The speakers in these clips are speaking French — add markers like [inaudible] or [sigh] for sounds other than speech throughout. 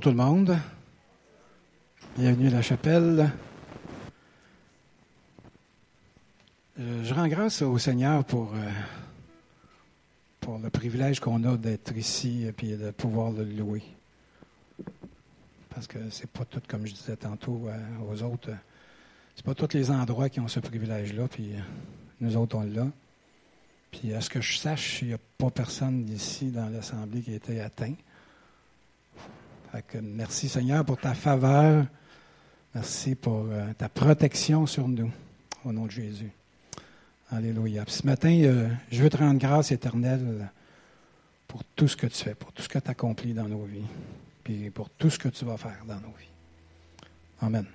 Bonjour tout le monde. Bienvenue à la chapelle. Euh, je rends grâce au Seigneur pour, euh, pour le privilège qu'on a d'être ici et de pouvoir le louer. Parce que c'est pas tout, comme je disais tantôt euh, aux autres, c'est pas tous les endroits qui ont ce privilège-là, puis nous autres on l'a. Puis à ce que je sache, il n'y a pas personne ici dans l'Assemblée qui a été atteint merci Seigneur pour ta faveur. Merci pour euh, ta protection sur nous. Au nom de Jésus. Alléluia. ce matin, euh, je veux te rendre grâce éternelle pour tout ce que tu fais, pour tout ce que tu accomplis dans nos vies, puis pour tout ce que tu vas faire dans nos vies. Amen.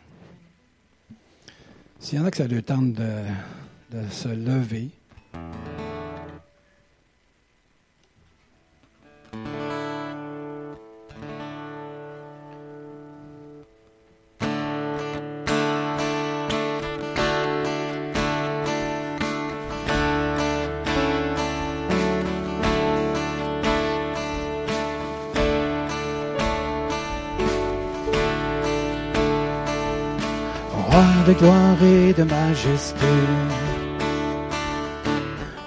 S'il y en a que ça le temps de se lever, de gloire et de majesté.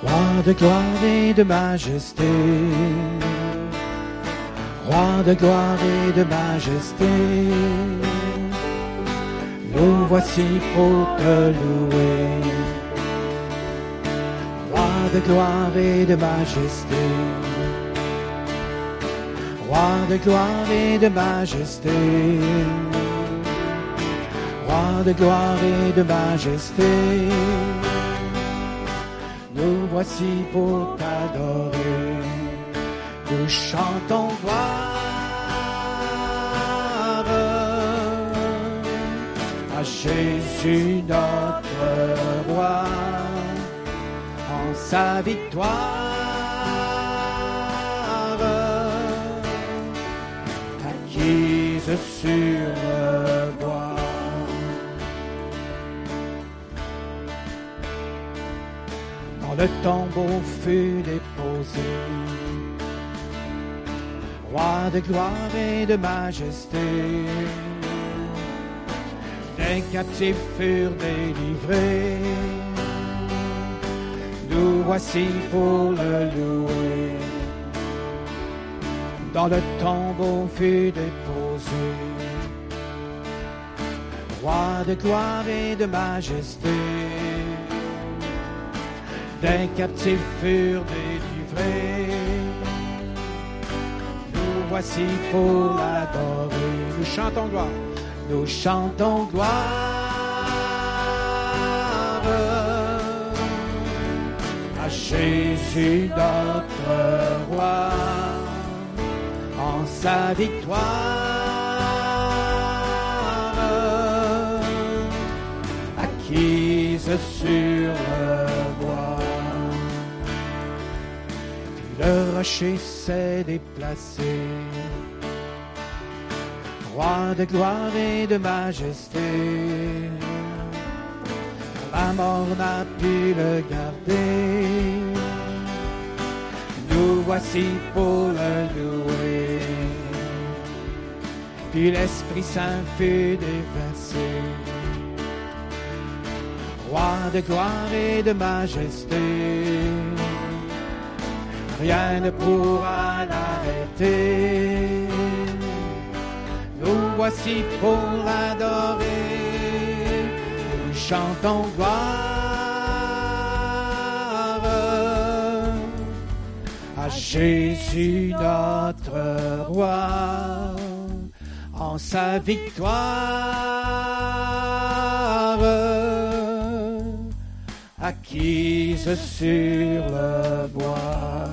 Roi de gloire et de majesté. Roi de gloire et de majesté. Nous voici pour te louer. Roi de gloire et de majesté. Roi de gloire et de majesté de gloire et de majesté. Nous voici pour t'adorer. Nous chantons gloire à Jésus notre roi en sa victoire. Acquise sur le tombeau fut déposé. Roi de gloire et de majesté, les captifs furent délivrés. Nous voici pour le louer. Dans le tombeau fut déposé. Roi de gloire et de majesté des captifs furent délivrés. Nous voici pour l'adorer. Nous chantons gloire. Nous chantons gloire à Jésus notre roi en sa victoire acquise sur rocher s'est déplacé. Roi de gloire et de majesté, la mort n'a pu le garder. Nous voici pour le louer. Puis l'Esprit Saint fut déversé. Roi de gloire et de majesté rien ne pourra l'arrêter. Nous voici pour l'adorer, nous chantons gloire à Jésus notre roi. En sa victoire acquise sur le bois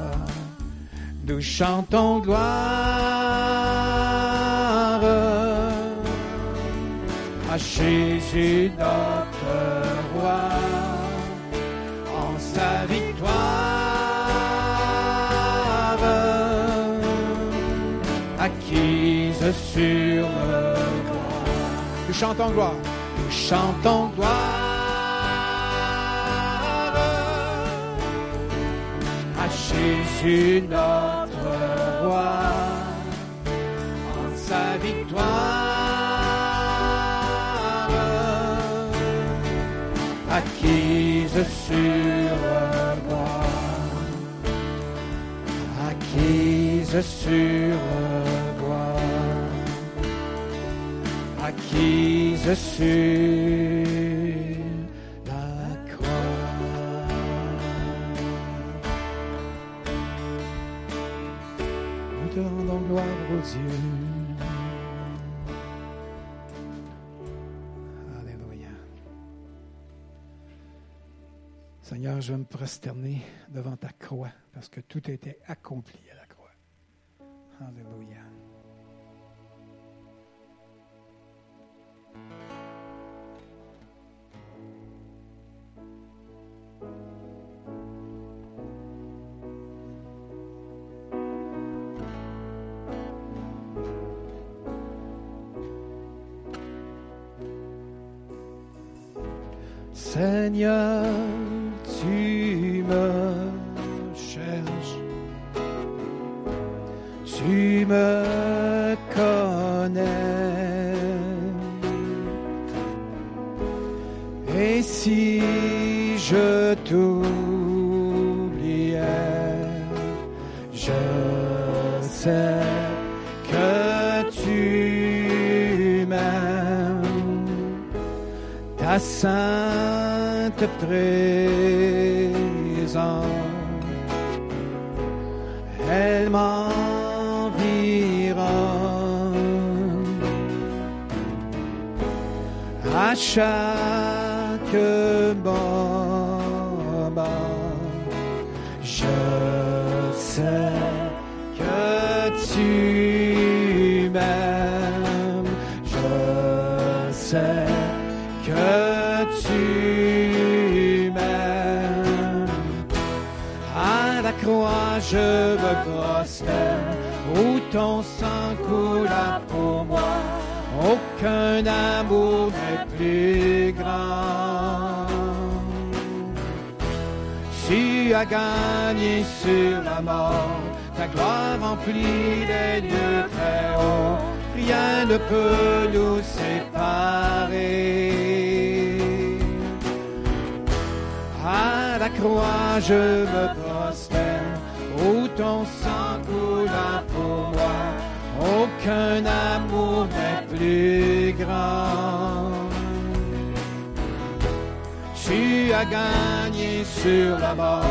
nous chantons gloire à Jésus notre roi en sa victoire acquise sur le bois. Nous chantons gloire, nous chantons gloire. Jésus notre roi, en ta victoire. Acquise sur bois. Acquise sur bois. Acquise sur Je me prosterner devant ta croix parce que tout a été accompli à la croix. Alléluia. Seigneur, me cherches, tu me connais. Et si je t'oubliais, je sais que tu m'aimes ta sainte présence. Elle m'environne à chaque moment. Je me prosterne, où ton sang coula pour moi. Aucun amour n'est plus grand. Tu as gagné sur la mort, ta gloire remplit les lieux très hauts. Rien ne peut nous séparer. À la croix, je me où ton sang coula pour moi. Aucun amour n'est plus grand. Tu as gagné sur la mort,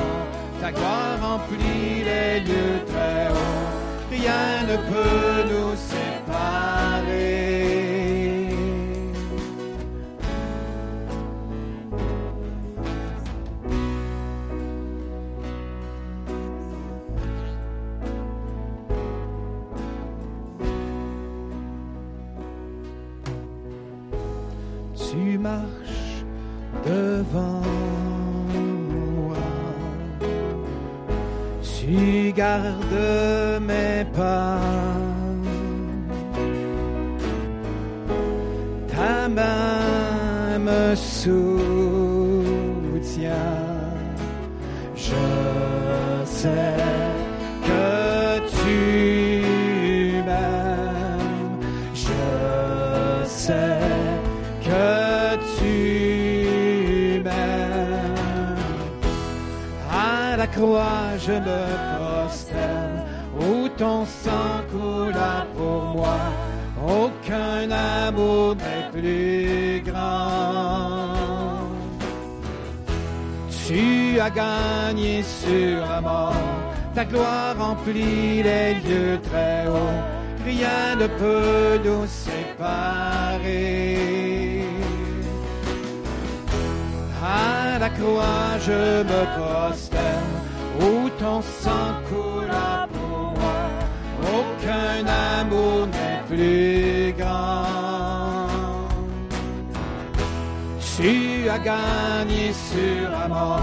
ta gloire remplit les lieux très hauts. Rien ne peut nous séparer. Gardes mes pas. À la croix, je me prosterne, où ton sang coula pour moi. Aucun amour n'est plus grand. Tu as gagné sur la mort, ta gloire remplit les lieux très hauts. Rien ne peut nous séparer. À la croix, je me prosterne, où ton sang coula pour moi. Aucun amour n'est plus grand. Tu as gagné sur la mort,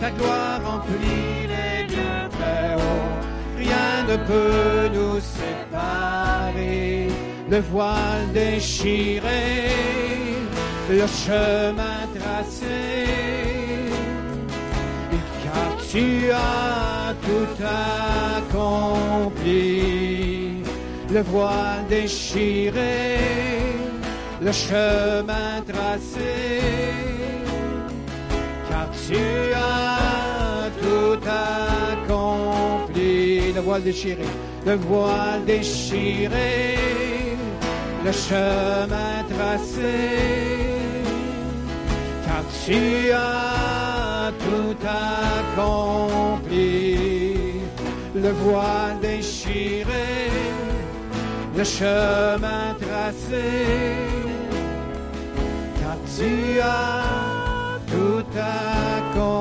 ta gloire remplit les lieux très hauts. Rien ne peut nous séparer. Le voile déchiré, le chemin tracé, tu as tout accompli. le voile déchiré, le chemin tracé, car tu as tout accompli. Le voile déchiré, le voile déchiré, le chemin tracé, car tu as tout accompli. Le voile déchiré, le chemin tracé, car tu as tout accompli.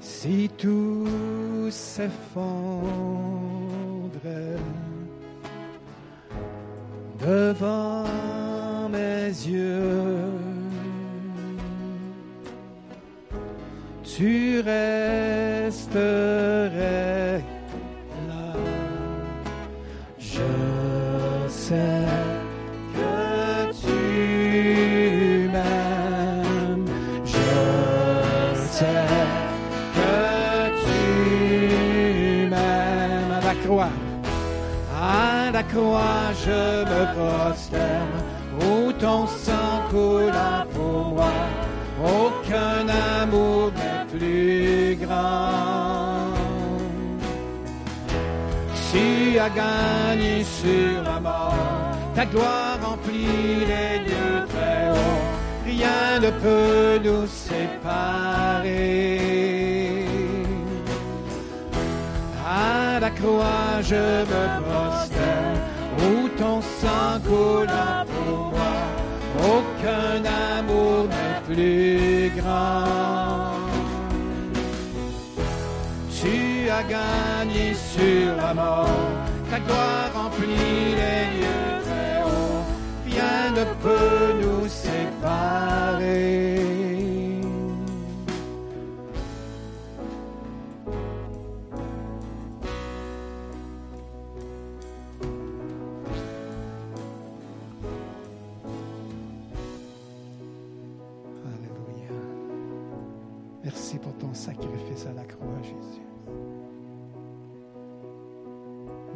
Si tout s'effondre devant mes yeux, tu resterais là. Je sais que tu m'aimes. Je sais que tu m'aimes. À la croix, à la croix, je me prosterne. Ton sang coula pour moi. Aucun amour n'est plus grand. Tu as gagné sur la mort, ta gloire remplit les lieux très hauts. Rien ne peut nous séparer. À la croix, je me prosterne, où ton sang coula. Aucun amour n'est plus grand. Tu as gagné sur la mort, ta gloire remplit les lieux très hauts. Rien ne peut nous séparer.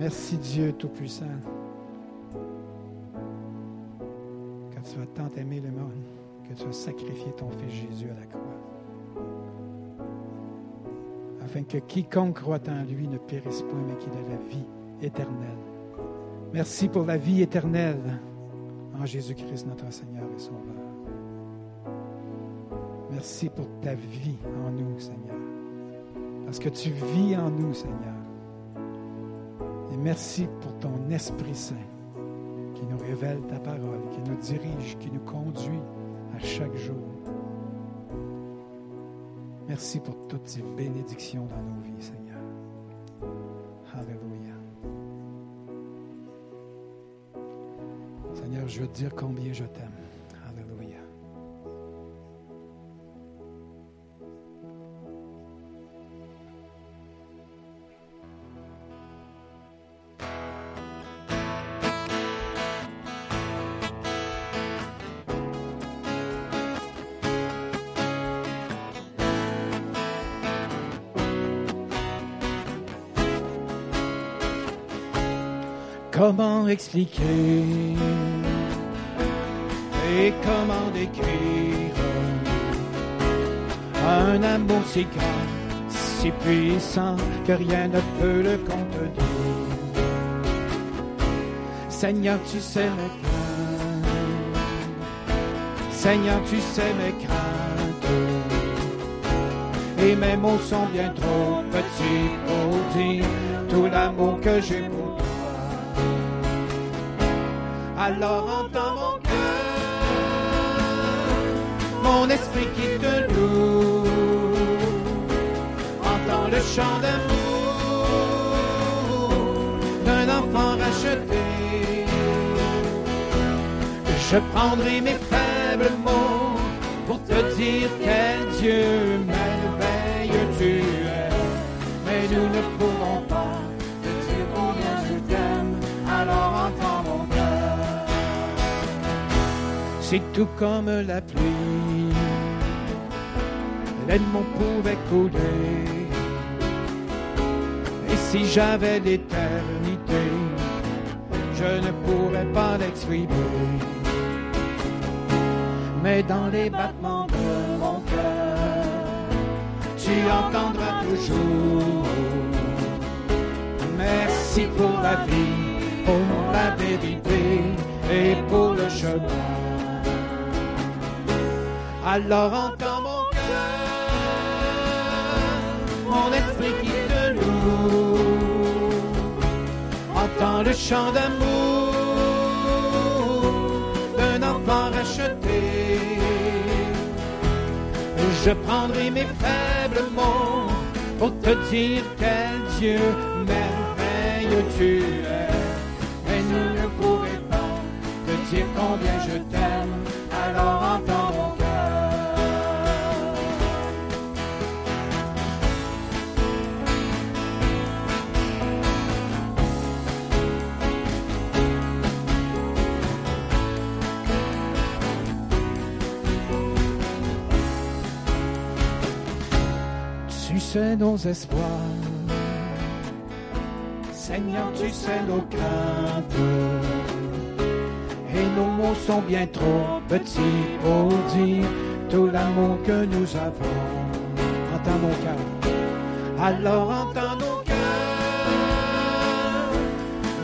Merci Dieu Tout-Puissant. Quand tu as tant aimé le monde, que tu as sacrifié ton Fils Jésus à la croix. Afin que quiconque croit en lui ne périsse point, mais qu'il ait la vie éternelle. Merci pour la vie éternelle en Jésus-Christ, notre Seigneur et Sauveur. Merci pour ta vie en nous, Seigneur. Parce que tu vis en nous, Seigneur. Et merci pour ton Esprit Saint qui nous révèle ta parole, qui nous dirige, qui nous conduit à chaque jour. Merci pour toutes ces bénédictions dans nos vies, Seigneur. Alléluia. Seigneur, je veux te dire combien je t'aime. Expliquer et comment décrire un amour si grand, si puissant que rien ne peut le contenir. Seigneur, tu sais mes craintes. Seigneur, tu sais mes craintes. Et mes mots sont bien trop petits pour dire tout l'amour que j'ai pour Alors entends mon cœur, mon esprit qui te loue. Entends le chant d'amour d'un enfant racheté. Je prendrai mes faibles mots pour te dire quel Dieu merveilleux tu es. Mais nous ne pourrons C'est tout comme la pluie. L'aide mon pouvait couler. Et si j'avais l'éternité, je ne pourrais pas l'exprimer. Mais dans les battements de mon cœur, tu entendras toujours. Merci pour la vie, pour la vérité et pour le chemin. Alors entends mon mon esprit qui te loue. Entends le chant d'amour d'un enfant racheté. Je prendrai mes faibles mots pour te dire quel Dieu merveilleux tu es. Mais nous ne pourrons pas te dire combien je t'aime. Alors sais nos espoirs. Seigneur, tu sais nos craintes. Et nos mots sont bien trop petits pour dire tout l'amour que nous avons. Entends nos cœurs. Alors entends nos cœurs,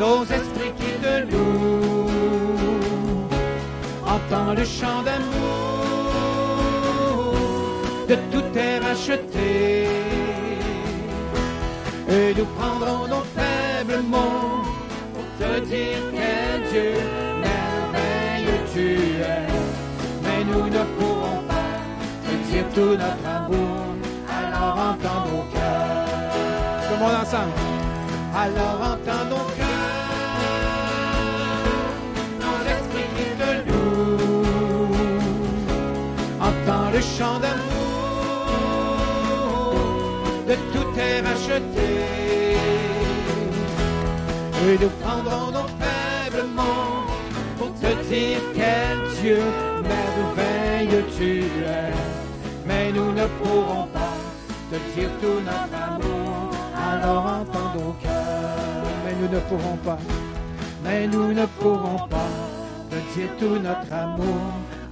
nos esprits qui te louent. Entends le chant d'amour de tout est racheté. Et nous prendrons nos faibles mots pour te dire quel Dieu merveilleux tu es. Mais nous ne pourrons pas te dire tout notre amour, alors entends nos cœurs. Tout le monde ensemble. Alors entends nos cœurs, dans l'esprit qui te loue. Entends le chant d'amour racheté. Et nous prendrons nos mots pour te dire quel Dieu merveilleux tu es. Mais nous ne pourrons pas te dire tout notre amour, alors entends nos cœurs. Mais nous ne pourrons pas, mais nous ne pourrons pas te dire tout notre amour,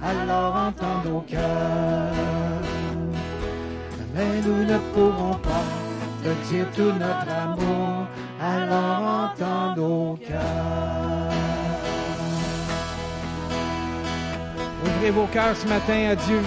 alors entends nos cœurs mais nous ne pourrons pas te dire tout notre amour, alors entends nos cœurs. Ouvrez vos cœurs ce matin à Dieu.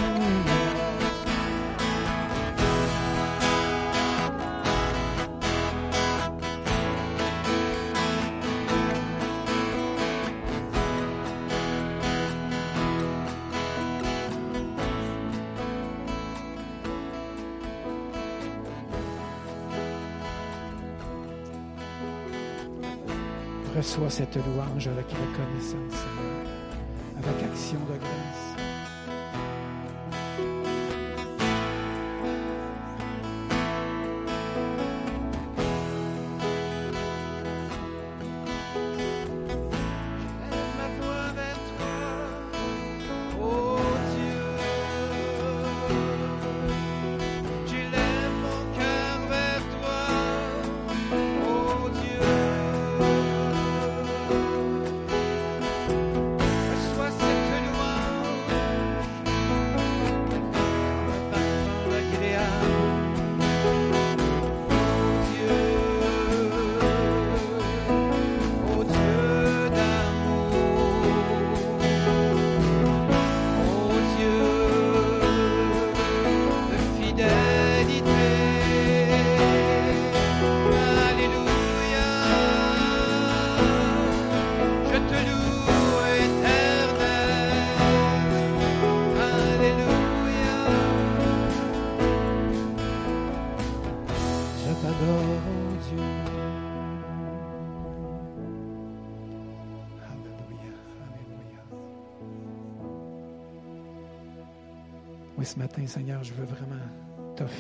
Cette louange avec reconnaissance, Seigneur, avec action de grâce.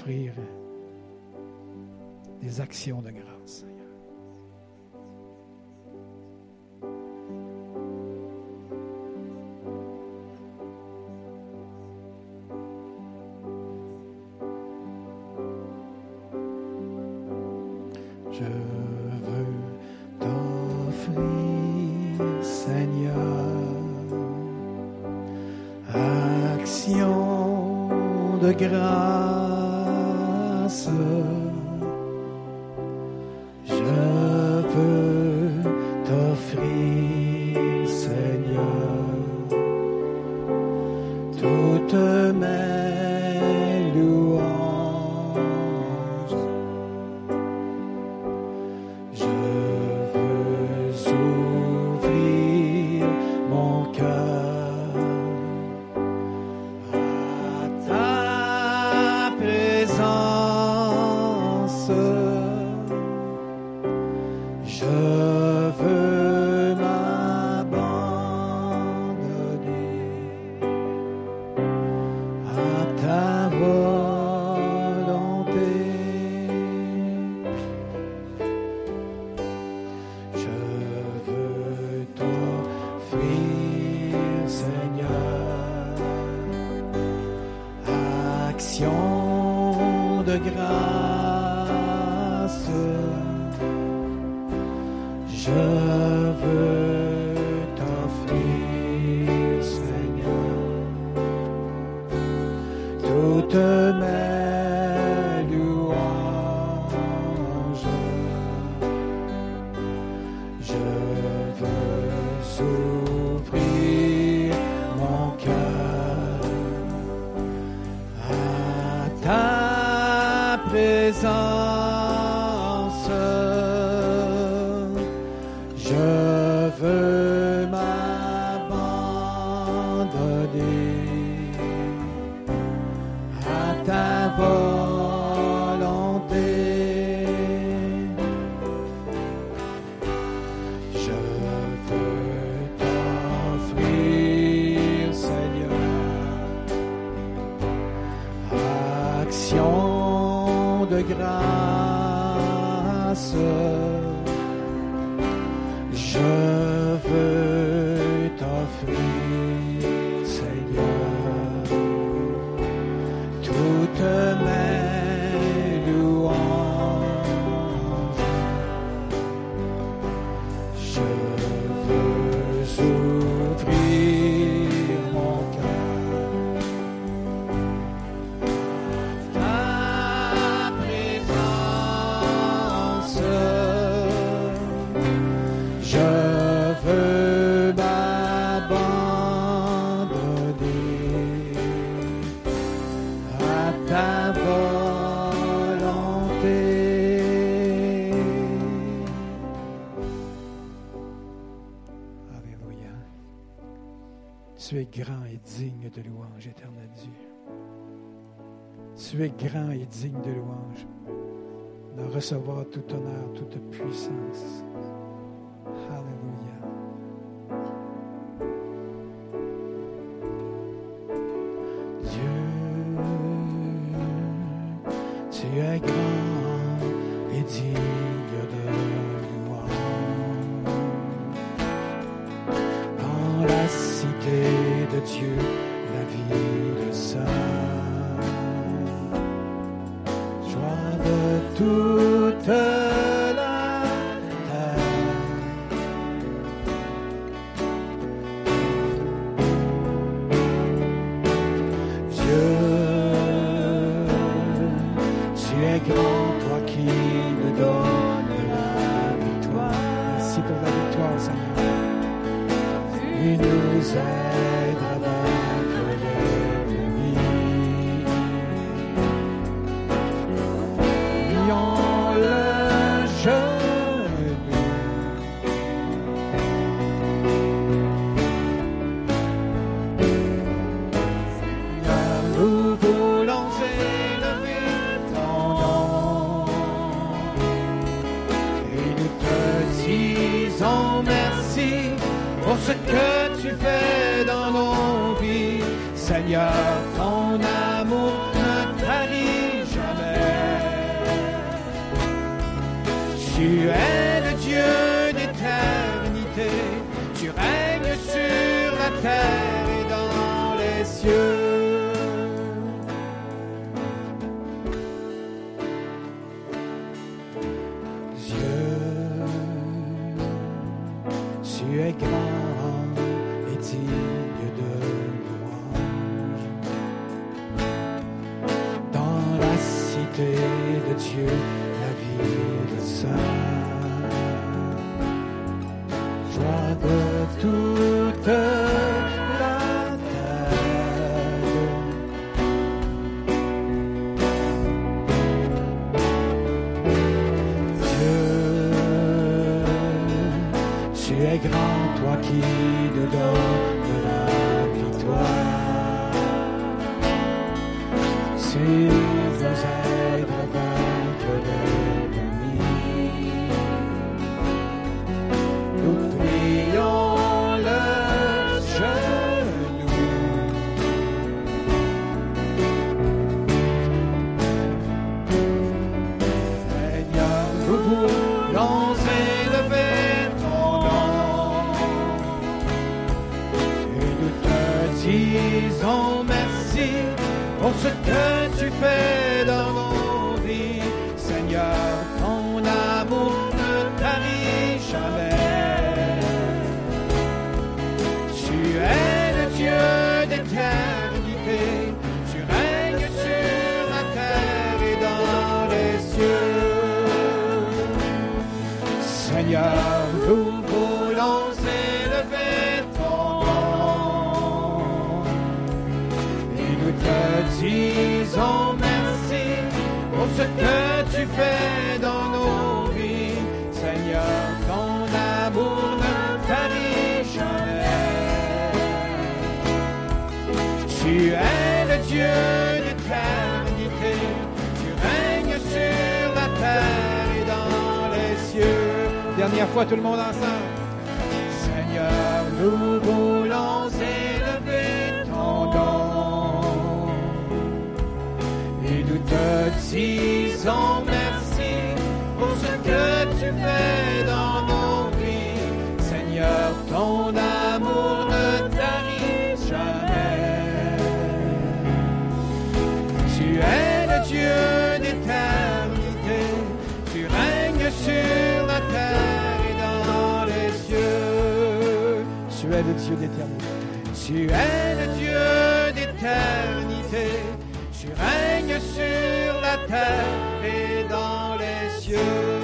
offrir des actions de grâce, Je veux t'offrir, Seigneur, action de grâce. answer. Je veux t'offrir, Seigneur, toute de louange, éternel Dieu. Tu es grand et digne de louange, de recevoir tout honneur, toute puissance. ce que tu fais dans mon vie, Seigneur. Ce que tu fais dans nos vies. Seigneur, ton amour ne tarit jamais. Tu es le Dieu d'éternité. Tu règnes sur la terre et dans les cieux. Dernière fois, tout le monde ensemble. Seigneur, nous voulons te disons merci pour ce que tu fais dans nos vies. Seigneur, ton amour ne tarit jamais. Tu es le Dieu d'éternité. Tu règnes sur la terre et dans les cieux. Tu es le Dieu d'éternité. Tu es le Dieu d'éternité. Sur la terre et dans les cieux.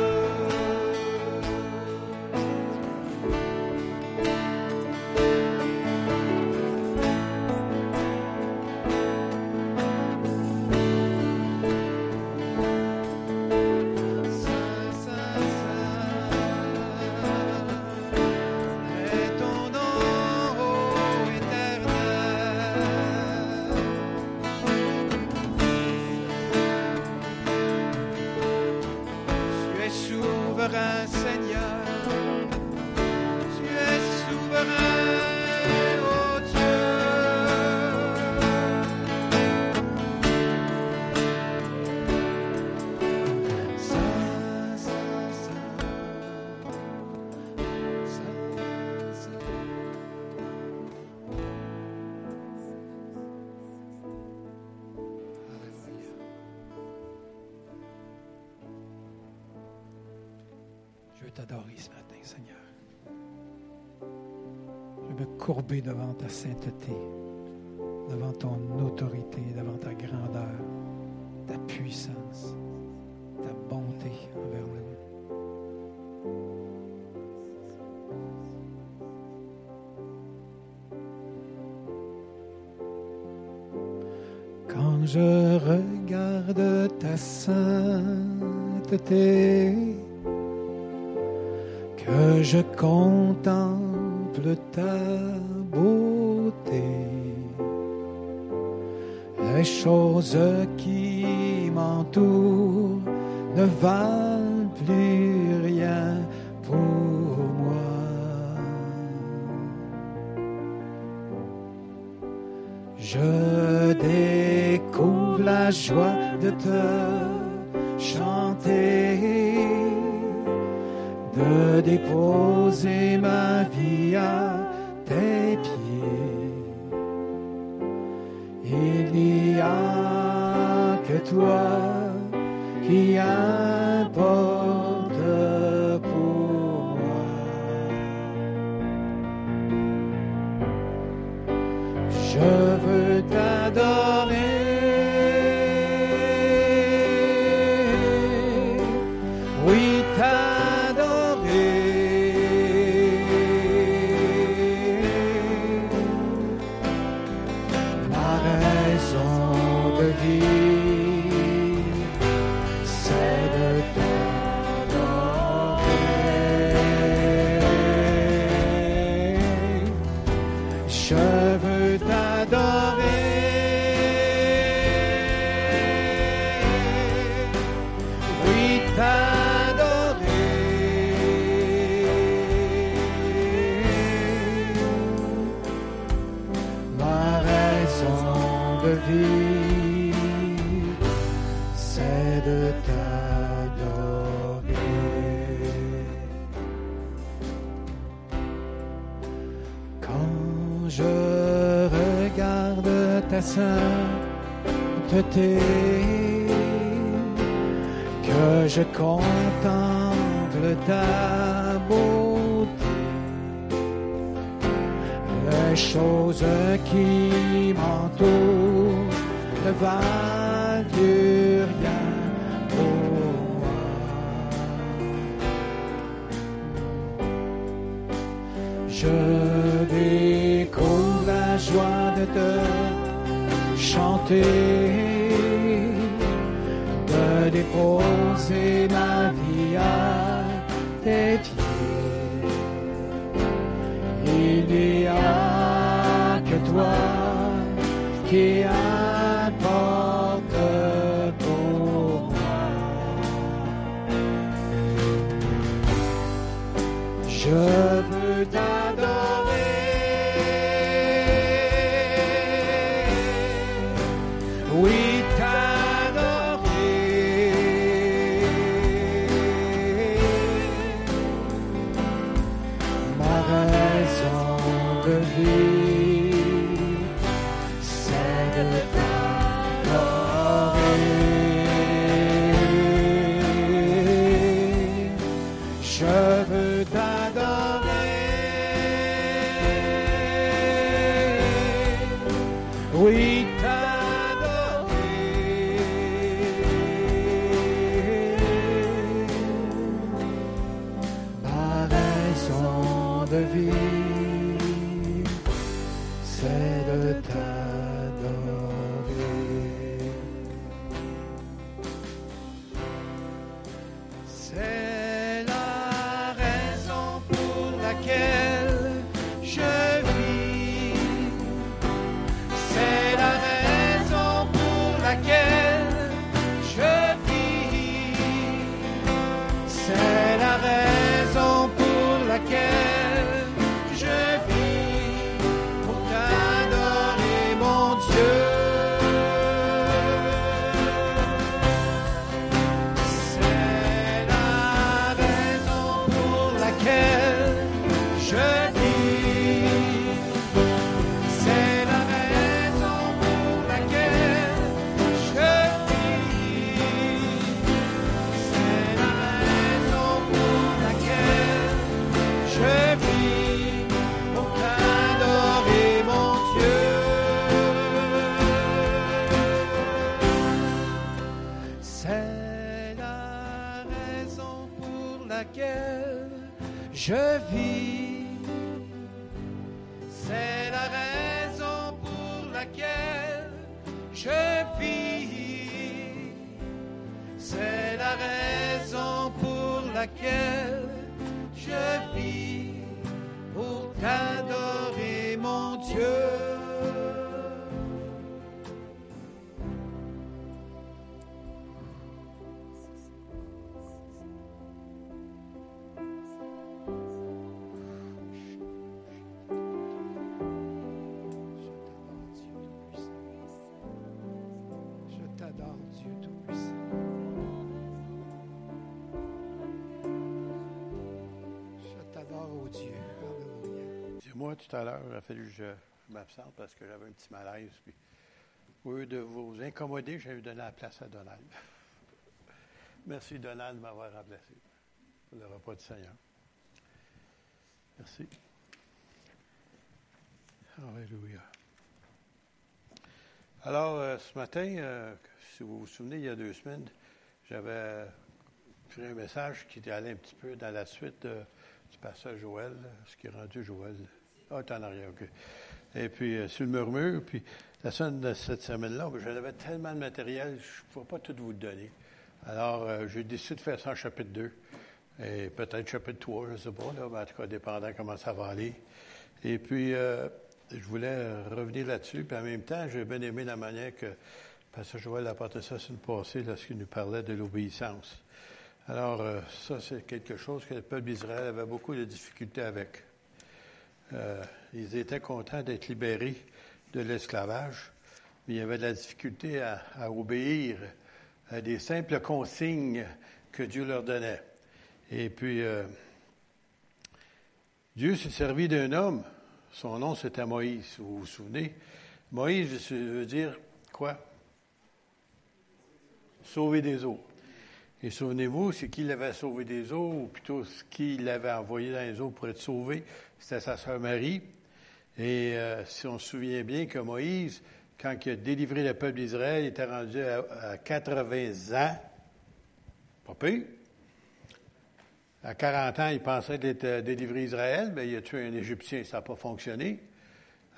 Devant ta sainteté, devant ton autorité, devant ta grandeur, ta puissance, ta bonté envers nous. Quand je regarde ta sainteté, que je contemple ta beauté, les choses qui m'entourent ne valent plus rien pour moi. Je découvre la joie de te chanter, de déposer ta sainteté, que je contemple ta beauté, les choses qui m'entourent ne valent plus rien pour moi. Je découvre la joie de te chanter, de déposer ma vie à tes pieds. Il n'y a que toi qui importe pour moi. Je tout à l'heure, il a fallu que je m'absente parce que j'avais un petit malaise. Puis, au lieu de vous incommoder, j'ai donné la place à Donald. [laughs] Merci, Donald, de m'avoir remplacé pour le repas du Seigneur. Merci. Alléluia. Alors, euh, ce matin, euh, si vous vous souvenez, il y a deux semaines, j'avais pris un message qui était allé un petit peu dans la suite du passage Joël, ce qui est rendu Joël. Ah, t'es en arrière, OK. Et puis, euh, sur le murmure, puis la semaine de cette semaine-là, j'avais tellement de matériel, je ne pourrais pas tout vous donner. Alors, euh, j'ai décidé de faire ça en chapitre 2, et peut-être chapitre 3, je ne sais pas, là, mais en tout cas, dépendant comment ça va aller. Et puis, euh, je voulais revenir là-dessus, puis en même temps, j'ai bien aimé la manière que Pasteur Joël a apporté ça sur le passé lorsqu'il nous parlait de l'obéissance. Alors, ça, c'est quelque chose que le peuple d'Israël avait beaucoup de difficultés avec. Euh, ils étaient contents d'être libérés de l'esclavage, mais il avait de la difficulté à, obéir à des simples consignes que Dieu leur donnait. Et puis, euh, Dieu s'est servi d'un homme. Son nom, c'était Moïse. Vous vous souvenez? Moïse veut dire quoi? Sauver des eaux. Et souvenez-vous, c'est qui l'avait sauvé des eaux, ou plutôt ce qu'il l'avait envoyé dans les eaux pour être sauvé, c'était sa sœur Marie. Et euh, si on se souvient bien que Moïse, quand il a délivré le peuple d'Israël, il était rendu à, 80 ans. Pas pire. À 40 ans, il pensait d'être euh, délivré Israël, mais il a tué un Égyptien, ça n'a pas fonctionné.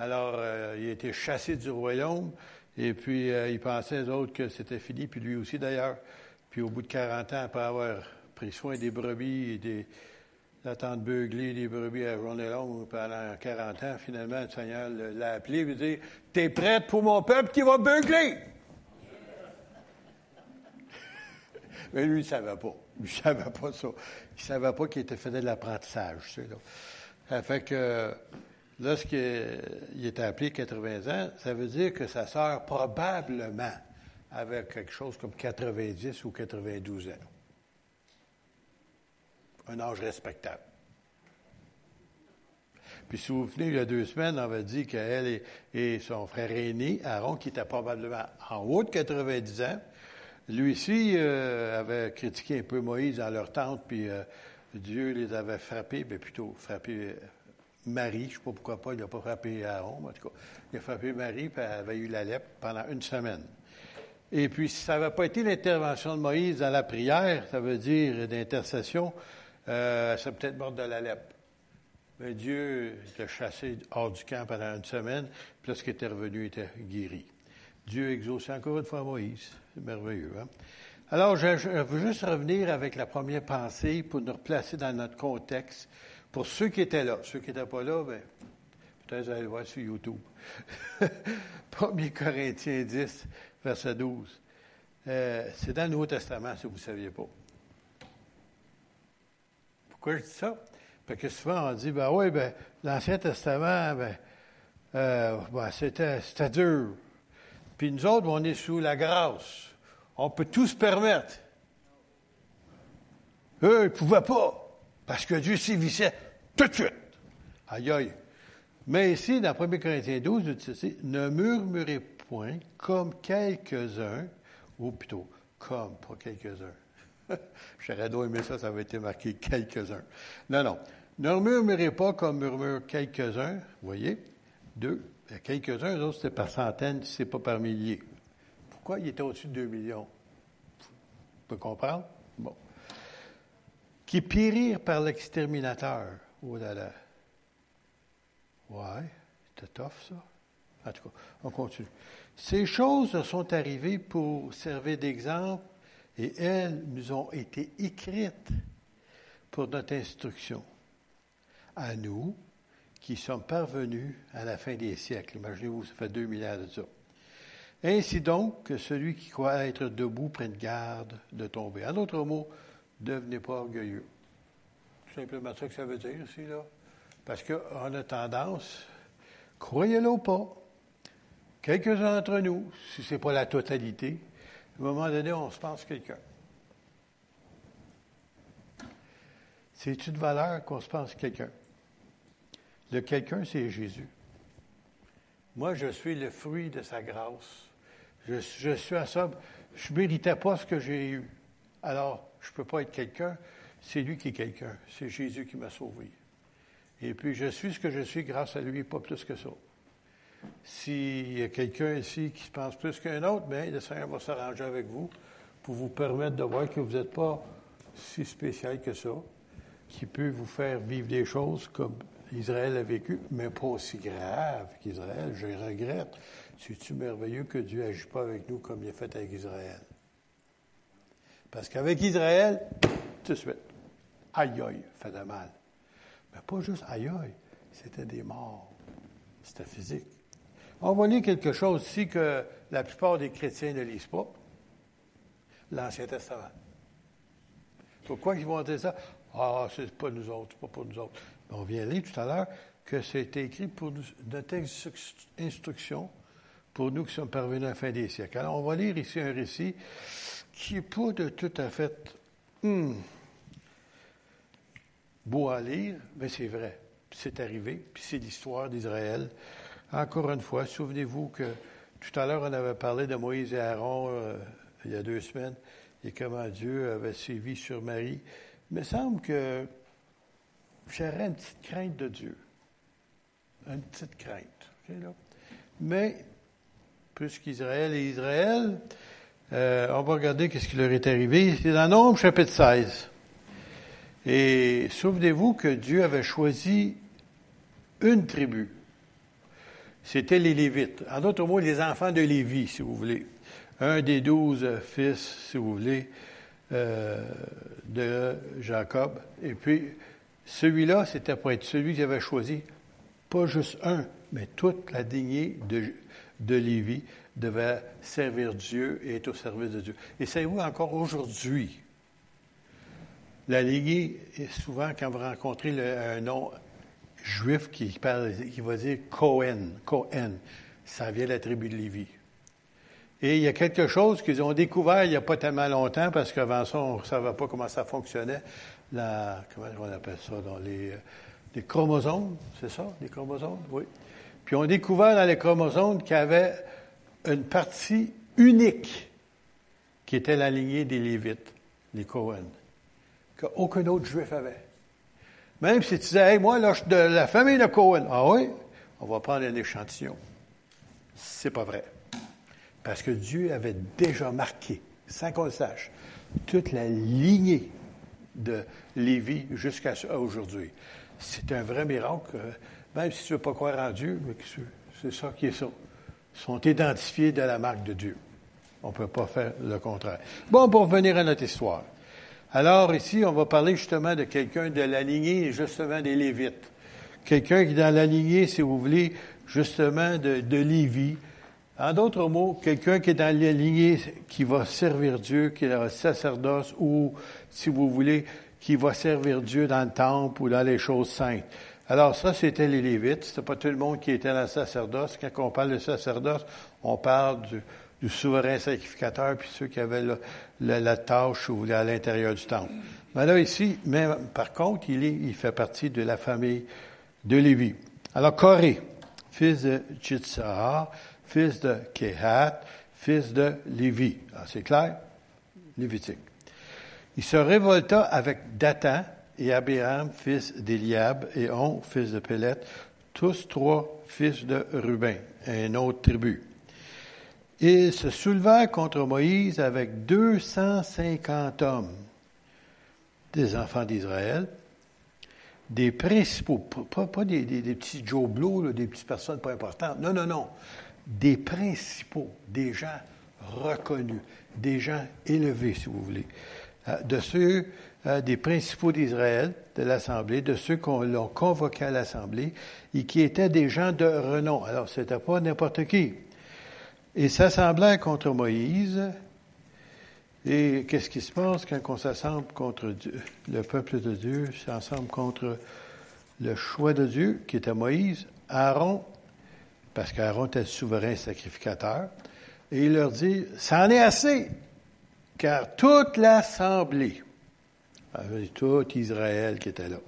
Alors, euh, il a été chassé du royaume, et puis il pensait, aux autres, que c'était fini, puis lui aussi d'ailleurs. Puis au bout de 40 ans, après avoir pris soin des brebis et des la des brebis à journée longue pendant 40 ans, finalement, le Seigneur l'a appelé et lui dit T'es prête pour mon peuple qui va beugler [laughs] Mais lui, il ne savait pas. Il ne savait pas ça. Il ne savait pas qu'il était fait de l'apprentissage. Ça fait que lorsqu'il était appelé 80 ans, ça veut dire que sa sœur, probablement, avec quelque chose comme 90 ou 92 ans. Un âge respectable. Puis si vous vous il y a deux semaines, on avait dit qu'elle et, son frère aîné, Aaron, qui était probablement en haut de 90 ans, lui aussi euh, avait critiqué un peu Moïse dans leur tente, puis euh, Dieu les avait frappés, mais plutôt frappé euh, Marie, je ne sais pas pourquoi pas, il n'a pas frappé Aaron, mais en tout cas, il a frappé Marie, puis elle avait eu la lèpre pendant une semaine. Et puis, si ça n'avait pas été l'intervention de Moïse dans la prière, ça veut dire d'intercession, euh, ça peut-être mort de la lèpre. Mais Dieu l'a chassé hors du camp pendant une semaine, puis lorsqu'il était revenu, il était guéri. Dieu exaucé encore une fois Moïse. C'est merveilleux. Hein? Alors, je, veux juste revenir avec la première pensée pour nous replacer dans notre contexte. Pour ceux qui étaient là, ceux qui n'étaient pas là, ben, peut-être vous allez le voir sur YouTube. [laughs] 1 Corinthiens 10, verset 12. Euh, c'est dans le Nouveau Testament, si vous ne saviez pas. Pourquoi je dis ça? Parce que souvent, on dit, ben oui, ben, l'Ancien Testament, ben, euh, ben, c'était, dur. Puis nous autres, on est sous la grâce. On peut tout se permettre. Eux, ils ne pouvaient pas. Parce que Dieu sévissait tout de suite. Aïe, aïe. Mais ici, dans 1 Corinthiens 12, il dit ne murmurez comme quelques-uns, ou plutôt comme, pas quelques-uns. [laughs] J'aurais dû aimer ça, ça avait été marqué quelques-uns. Non, non. Ne murmurez pas comme murmurent quelques-uns, voyez? Deux. Quelques-uns, autres, c'était par centaines, c'est pas par milliers. Pourquoi il était au-dessus de deux millions? Vous pouvez comprendre? Bon. Qui périrent par l'exterminateur. Oh là là. Ouais, c'était tough, ça. En tout cas, on continue. Ces choses sont arrivées pour servir d'exemple et elles nous ont été écrites pour notre instruction. À nous, qui sommes parvenus à la fin des siècles. Imaginez-vous, ça fait 2000 ans de ça. Ainsi donc, que celui qui croit être debout prenne garde de tomber. En d'autres mots, devenez pas orgueilleux. C'est simplement ça que ça veut dire ici, là. Parce qu'on a tendance, croyez-le ou pas, quelques-uns d'entre nous, si ce n'est pas la totalité, à un moment donné, on se pense quelqu'un. C'est une valeur qu'on se pense quelqu'un. Le quelqu'un, c'est Jésus. Moi, je suis le fruit de sa grâce. Je, suis à ça. Je ne méritais pas ce que j'ai eu. Alors, je ne peux pas être quelqu'un. C'est lui qui est quelqu'un. C'est Jésus qui m'a sauvé. Et puis, je suis ce que je suis grâce à lui, pas plus que ça. S'il y a quelqu'un ici qui se pense plus qu'un autre, bien, le Seigneur va s'arranger avec vous pour vous permettre de voir que vous n'êtes pas si spécial que ça, qui peut vous faire vivre des choses comme Israël a vécu, mais pas aussi grave qu'Israël. Je regrette. C'est-tu merveilleux que Dieu n'agit pas avec nous comme il a fait avec Israël? Parce qu'avec Israël, tout de suite, aïe aïe, fait de mal. Mais pas juste aïe aïe, c'était des morts. C'était physique. On va lire quelque chose ici que la plupart des chrétiens ne lisent pas. L'Ancien Testament. Pourquoi ils vont dire ça? Ah, c'est pas nous autres, pas pour nous autres. on vient lire tout à l'heure que c'était écrit pour notre instruction, pour nous qui sommes parvenus à la fin des siècles. Alors, on va lire ici un récit qui n'est pas de tout à fait hmm, beau à lire, mais c'est vrai. C'est arrivé, puis c'est l'histoire d'Israël. Encore une fois, souvenez-vous que tout à l'heure, on avait parlé de Moïse et Aaron euh, il y a deux semaines et comment Dieu avait suivi sur Marie. Il me semble que j'aurais une petite crainte de Dieu. Une petite crainte. Mais, puisqu'Israël est Israël, euh, on va regarder ce qui leur est arrivé. C'est dans Nombre chapitre 16. Et souvenez-vous que Dieu avait choisi une tribu. C'était les Lévites. En d'autres mots, les enfants de Lévi, si vous voulez. Un des douze fils, si vous voulez, euh, de Jacob. Et puis, celui-là, c'était pour être celui qui avait choisi, pas juste un, mais toute la lignée de, Lévi devait servir Dieu et être au service de Dieu. Et savez-vous, encore aujourd'hui, la lignée, souvent, quand vous rencontrez un nom juif qui, parle, qui va dire Cohen, Cohen, ça vient de la tribu de Lévi. Et il y a quelque chose qu'ils ont découvert il n'y a pas tellement longtemps, parce qu'avant ça, on ne savait pas comment ça fonctionnait. La, comment on appelle ça? Dans les, les chromosomes, c'est ça? Les chromosomes? Oui. Puis on a découvert dans les chromosomes qu'il y avait une partie unique qui était la lignée des Lévites, les Cohen, qu'aucun autre juif avait. Même si tu disais, hey, moi, là, je suis de la famille de Cohen. Ah oui? On va prendre un échantillon. C'est pas vrai. Parce que Dieu avait déjà marqué, sans qu'on le sache, toute la lignée de Lévi jusqu'à aujourd'hui. C'est un vrai miracle. Même si tu ne veux pas croire en Dieu, c'est ça qui est ça. Ils sont identifiés de la marque de Dieu. On ne peut pas faire le contraire. Bon, pour revenir à notre histoire. Alors ici, on va parler justement de quelqu'un de la lignée, justement, des Lévites. Quelqu'un qui est dans la lignée, si vous voulez, justement, de, de Lévi. En d'autres mots, quelqu'un qui est dans la lignée qui va servir Dieu, qui est le sacerdoce, ou, si vous voulez, qui va servir Dieu dans le temple ou dans les choses saintes. Alors ça, c'était les Lévites. C'était pas tout le monde qui était dans le sacerdoce. Quand on parle de sacerdoce, on parle du, du souverain sacrificateur, puis ceux qui avaient la, tâche ou à l'intérieur du temple. Mais là, ici, mais, par contre, il, est, il fait partie de la famille de Lévi. Alors, Corée, fils de Jitsahar, fils de Kehat, fils de Lévi. Ah, c'est clair? Lévitique. Il se révolta avec Dathan et Abiram, fils d'Eliab, et On, fils de Pélet, tous trois fils de Ruben, une autre tribu. Il se souleva contre Moïse avec 250 hommes, des enfants d'Israël, des principaux, pas, des, petits Joe Blow, des petites personnes pas importantes, non, non, non, des principaux, des gens reconnus, des gens élevés, si vous voulez, euh, de ceux euh, des principaux d'Israël, de l'Assemblée, de ceux qu'on l'a convoqué à l'Assemblée, et qui étaient des gens de renom. Alors, c'était pas n'importe qui et s'assemblant contre Moïse. Et qu'est-ce qui se passe quand on s'assemble contre Dieu, le peuple de Dieu, s'assemble contre le choix de Dieu, qui était Moïse, Aaron, parce qu'Aaron était souverain sacrificateur, et il leur dit, ça en est assez, car toute l'assemblée, tout Israël qui était là,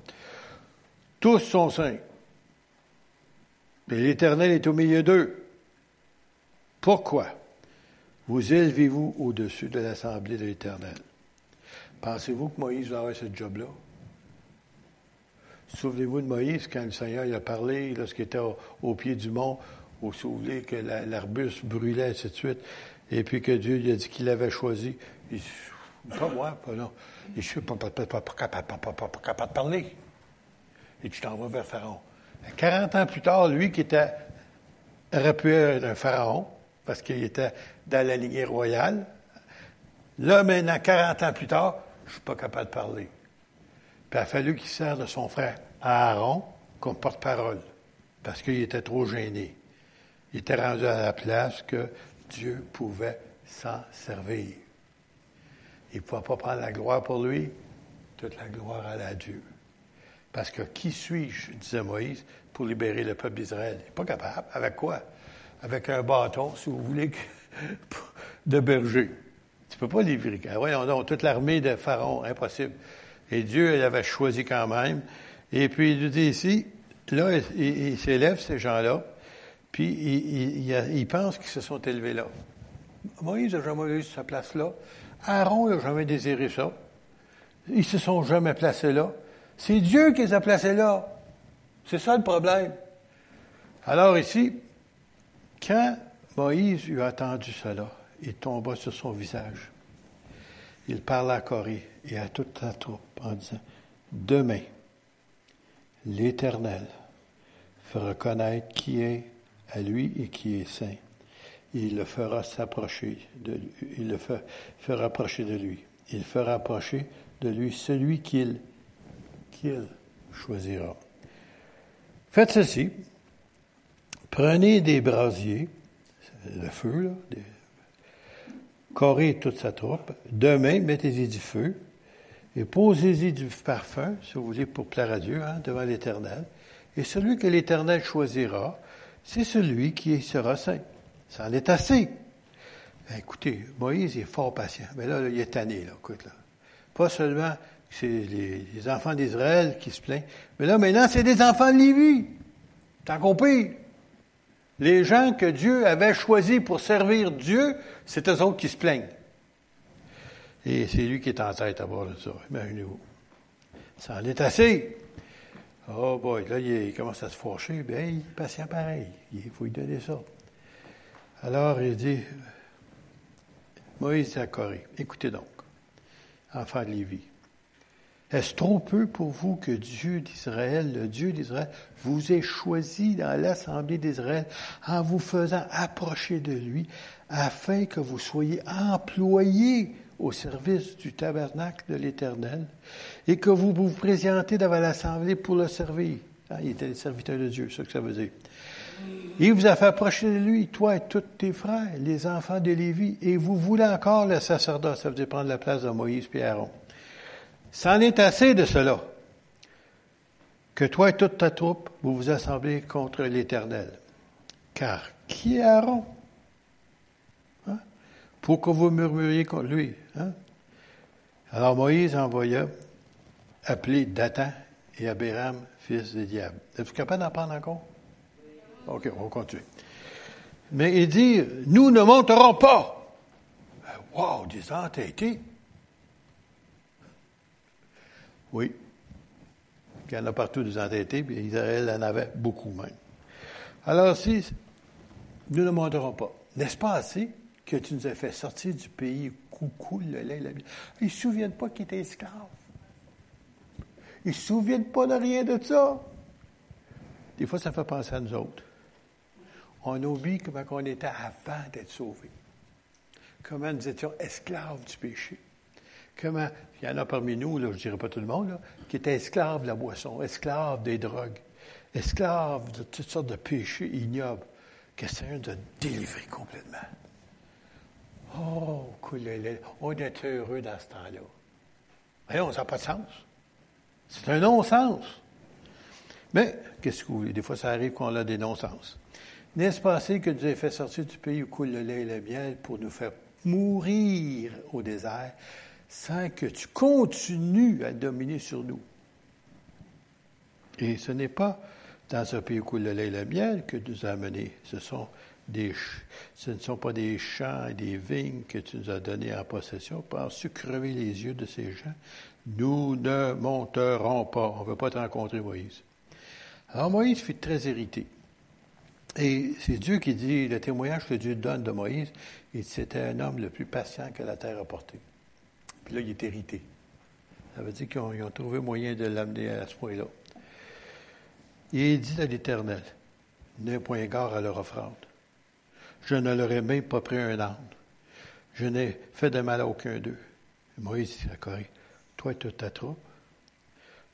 tous sont saints, et l'Éternel est au milieu d'eux. Pourquoi vous élevez-vous au-dessus de l'Assemblée de l'Éternel? Pensez-vous que Moïse va avoir ce job-là? Souvenez-vous de Moïse quand le Seigneur a parlé lorsqu'il était au, pied du mont, vous souvenez que l'arbuste brûlait, et ainsi de suite, et puis que Dieu lui a dit qu'il avait choisi. Pas moi, pas non. Je ne suis pas, capable de parler. Et tu t'en vas vers Pharaon. 40 ans plus tard, lui qui était, aurait pu être un Pharaon, parce qu'il était dans la lignée royale. Là, maintenant, 40 ans plus tard, je ne suis pas capable de parler. Puis il a fallu qu'il serve de son frère Aaron comme porte-parole, parce qu'il était trop gêné. Il était rendu à la place que Dieu pouvait s'en servir. Il ne pouvait pas prendre la gloire pour lui, toute la gloire à Dieu. Parce que qui suis-je, disait Moïse, pour libérer le peuple d'Israël? Il n'est pas capable. Avec quoi? Avec un bâton, si vous voulez, [laughs] de berger. Tu peux pas livrer. Ah, voyons donc, toute l'armée de Pharaon, impossible. Et Dieu l'avait choisi quand même. Et puis, il nous dit ici, là, il, s'élève, ces gens-là, puis il, il, pense qu'ils se sont élevés là. Moïse n'a jamais eu sa place là. Aaron n'a jamais désiré ça. Ils se sont jamais placés là. C'est Dieu qui les a placés là. C'est ça le problème. Alors ici, quand Moïse eut entendu cela, il tomba sur son visage. Il parla à Corée et à toute sa troupe en disant, Demain, l'Éternel fera connaître qui est à lui et qui est saint. Il le fera s'approcher de lui. Il le fera approcher de lui. Il fera approcher de lui celui qu'il qu'il choisira. Faites ceci. Prenez des brasiers, le feu, là, correz toute sa troupe. Demain, mettez-y du feu et posez-y du parfum, si vous voulez, pour plaire à Dieu, hein, devant l'Éternel. Et celui que l'Éternel choisira, c'est celui qui sera saint. Ça en est assez. Ben, écoutez, Moïse est fort patient. Mais là, il est tanné, là, écoute, là. Pas seulement c'est les, enfants d'Israël qui se plaignent, mais là, maintenant, c'est des enfants de Lévi. T'as compris? Les gens que Dieu avait choisis pour servir Dieu, c'est eux autres qui se plaignent. Et c'est lui qui est en tête à bord de ça. Imaginez-vous. Ça en est assez. Oh boy, là, il, commence à se fâcher. Bien, il est patient pareil. Il faut lui donner ça. Alors, il dit, Moïse à Corée, écoutez donc, enfant de Lévi, est-ce trop peu pour vous que Dieu d'Israël, le Dieu d'Israël, vous ait choisi dans l'assemblée d'Israël en vous faisant approcher de lui afin que vous soyez employés au service du tabernacle de l'Éternel et que vous vous présentez devant l'assemblée pour le servir? Ah, il était le serviteur de Dieu, c'est ce que ça veut dire. Il vous a fait approcher de lui, toi et tous tes frères, les enfants de Lévi, et vous voulez encore le sacerdoce, ça veut dire prendre la place de Moïse et Aaron. C'en est assez de cela. Que toi et toute ta troupe, vous vous assemblez contre l'Éternel. Car qui est Aaron? Hein? Pour vous murmuriez contre lui. Hein? Alors Moïse envoya appeler Dathan et Abiram, fils de diable. Êtes-vous capable d'en prendre encore? OK, on continue. Mais il dit, nous ne monterons pas. Wow, des entêtés. Oui. Il y en a partout des entêtés, puis Israël en avait beaucoup même. Alors, si nous ne monterons pas, n'est-ce pas assez que tu nous as fait sortir du pays coucou, le lait, la vie? Ils ne se souviennent pas qu'ils étaient esclaves. Ils ne se souviennent pas de rien de ça. Des fois, ça fait penser à nous autres. On oublie comment on était avant d'être sauvés. Comment nous étions esclaves du péché. Comment, il y en a parmi nous, là, je ne dirais pas tout le monde, qui étaient esclaves de la boisson, esclaves des drogues, esclaves de toutes sortes de péchés ignobles. Question de délivrer complètement. Oh, on est heureux dans ce temps-là. Voyons, ça n'a pas de sens. C'est un non-sens. Mais, qu'est-ce que vous voulez? Des fois, ça arrive qu'on a des non-sens. N'est-ce pas assez que Dieu ait fait sortir du pays où coule le lait et le miel pour nous faire mourir au désert? Sans que tu continues à dominer sur nous. Et ce n'est pas dans un pays où le lait et le miel que tu nous as amenés. Ce, sont des, ne sont pas des champs et des vignes que tu nous as donnés en possession. Penses-tu crever les yeux de ces gens? Nous ne monterons pas. On ne veut pas te rencontrer, Moïse. Alors Moïse fut très irrité. Et c'est Dieu qui dit, le témoignage que Dieu donne de Moïse, c'était un homme le plus patient que la terre a porté. Puis là, il est hérité. Ça veut dire qu'ils ont, trouvé moyen de l'amener à ce point-là. Il dit à l'Éternel, n'ai point garde à leur offrande. Je ne leur ai même pas pris un âne. Je n'ai fait de mal à aucun d'eux. Moïse dit à Corée, toi et toute ta troupe,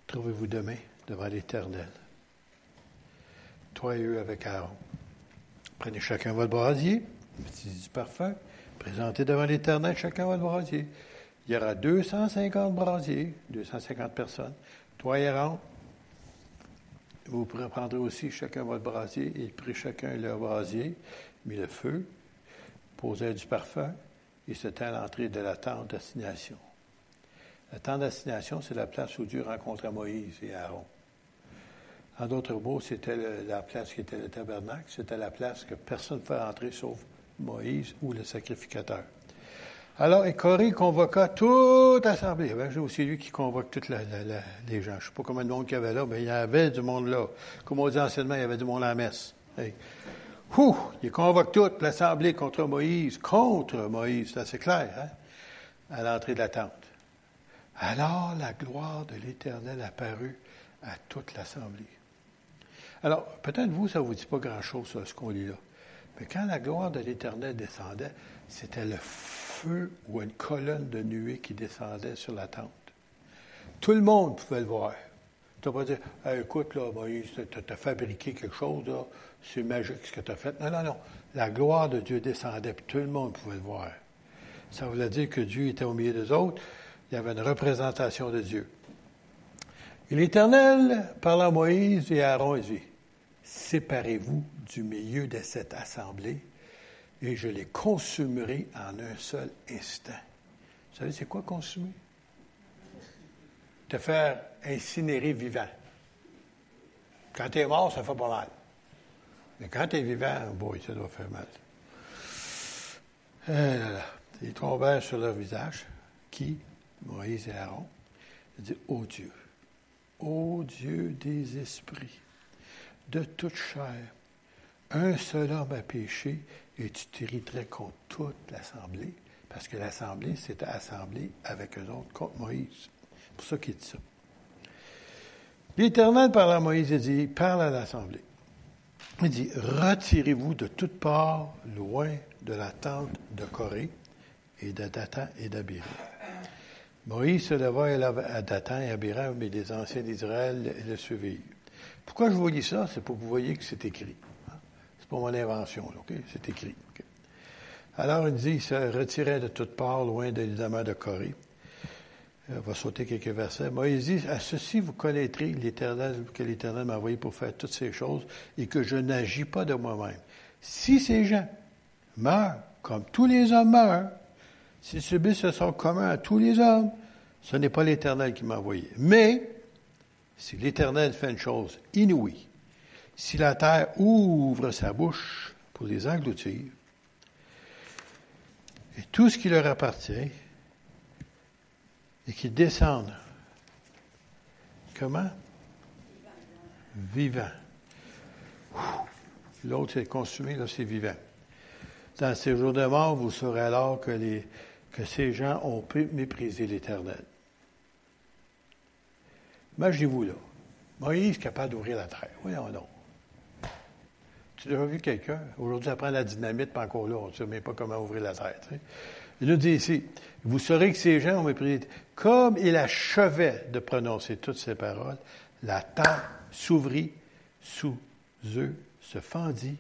trouvez-vous demain devant l'Éternel. Toi et eux avec Aaron. Prenez chacun votre brasier, du parfum, présentez devant l'Éternel chacun votre brasier. Il y aura 250 brasiers, 250 personnes. Toi, Aaron, vous prendrez aussi chacun votre brasier. Ils prit chacun leur brasier, mit le feu, posèrent du parfum, et c'était à l'entrée de la tente d'assignation. La tente d'assignation, c'est la place où Dieu rencontra Moïse et Aaron. En d'autres mots, c'était la place qui était le tabernacle, c'était la place que personne ne pouvait entrer sauf Moïse ou le sacrificateur. Alors, et convoqua toute l'assemblée. C'est aussi lui qui convoque tous les gens. Je ne sais pas combien de monde qu'il y avait là, mais il y avait du monde là. Comme on dit anciennement, il y avait du monde à la messe. Il convoque toute l'assemblée contre Moïse, contre Moïse, c'est assez clair, hein, à l'entrée de la tente. Alors la gloire de l'Éternel apparut à toute l'assemblée. Alors, peut-être vous, ça ne vous dit pas grand-chose, ce qu'on lit là. Mais quand la gloire de l'Éternel descendait, c'était le feu ou une colonne de nuée qui descendait sur la tente. Tout le monde pouvait le voir. Tu vas pas dire, écoute, là, Moïse, tu as fabriqué quelque chose, c'est magique ce que tu as fait. Non, non, non. La gloire de Dieu descendait, puis tout le monde pouvait le voir. Ça voulait dire que Dieu était au milieu des autres. Il y avait une représentation de Dieu. Et l'Éternel parla à Moïse et à Aaron et dit, séparez-vous du milieu de cette assemblée et je les consumerai en un seul instant. Vous savez, c'est quoi consumer? Te faire incinérer vivant. Quand tu es mort, ça fait pas mal. Mais quand tu es vivant, boy, ça doit faire mal. Eh Ils tombèrent sur leur visage. Qui? Moïse et Aaron. Dit, ô Dieu, ô Dieu des esprits, de toute chair, un seul homme a péché et tu t'irriterais contre toute l'assemblée, parce que l'assemblée s'était assemblée avec eux autres contre Moïse. C'est pour ça qu'il dit ça. L'Éternel parle à Moïse et dit, parle à l'assemblée. Il dit, retirez-vous de toutes parts loin de la tente de Corée et de Dathan et d'Abiram. Moïse se leva à Dathan et Abiram, mais les anciens d'Israël le suivirent. Pourquoi je vous dis ça? C'est pour que vous voyez que c'est écrit. Pas mon invention? C'est écrit. Alors, il dit, il se retirait de toutes parts, loin de l'isament de Corée. On va sauter quelques versets. Moïse dit, à ceci vous connaîtrez l'Éternel, que l'Éternel m'a envoyé pour faire toutes ces choses et que je n'agis pas de moi-même. Si ces gens meurent, comme tous les hommes meurent, s'ils subissent ce sort commun à tous les hommes, ce n'est pas l'Éternel qui m'a envoyé. Mais, si l'Éternel fait une chose inouïe, si la terre ouvre sa bouche pour les engloutir, et tout ce qui leur appartient, et qu'ils descendent. Comment? Vivant. L'autre, c'est consumé, là, c'est vivant. Dans ces jours de mort, vous saurez alors que, ces gens ont pu mépriser l'Éternel. Imaginez-vous là. Moïse capable d'ouvrir la terre. Voyons donc. Tu as vu quelqu'un? Aujourd'hui, ça prend la dynamite, pas encore là. On ne sait même pas comment ouvrir la terre. Il nous dit ici, vous saurez que ces gens ont méprisé. Comme il achevait de prononcer toutes ces paroles, la terre s'ouvrit sous eux, se fendit,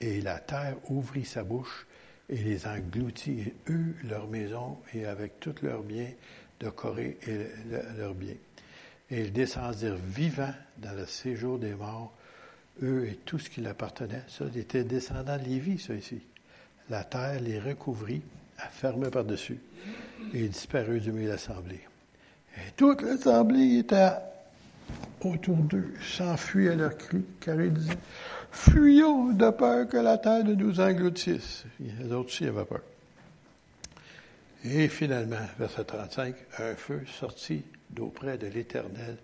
et la terre ouvrit sa bouche et les engloutit, et eux, leur maison, et avec tous leurs biens de Corée et leurs biens. Et ils descendirent vivants dans le séjour des morts, eux et tout ce qui leur appartenait. Ça, était descendant de Lévi, ça ici. La terre les recouvrit, fermé par-dessus, et ils disparurent du milieu de l'assemblée. Et toute l'assemblée était autour d'eux, s'enfuit à leur cri, car ils disaient Fuyons de peur que la terre ne nous engloutisse. Les autres aussi avaient peur. Et finalement, verset 35, un feu sortit d'auprès de l'Éternel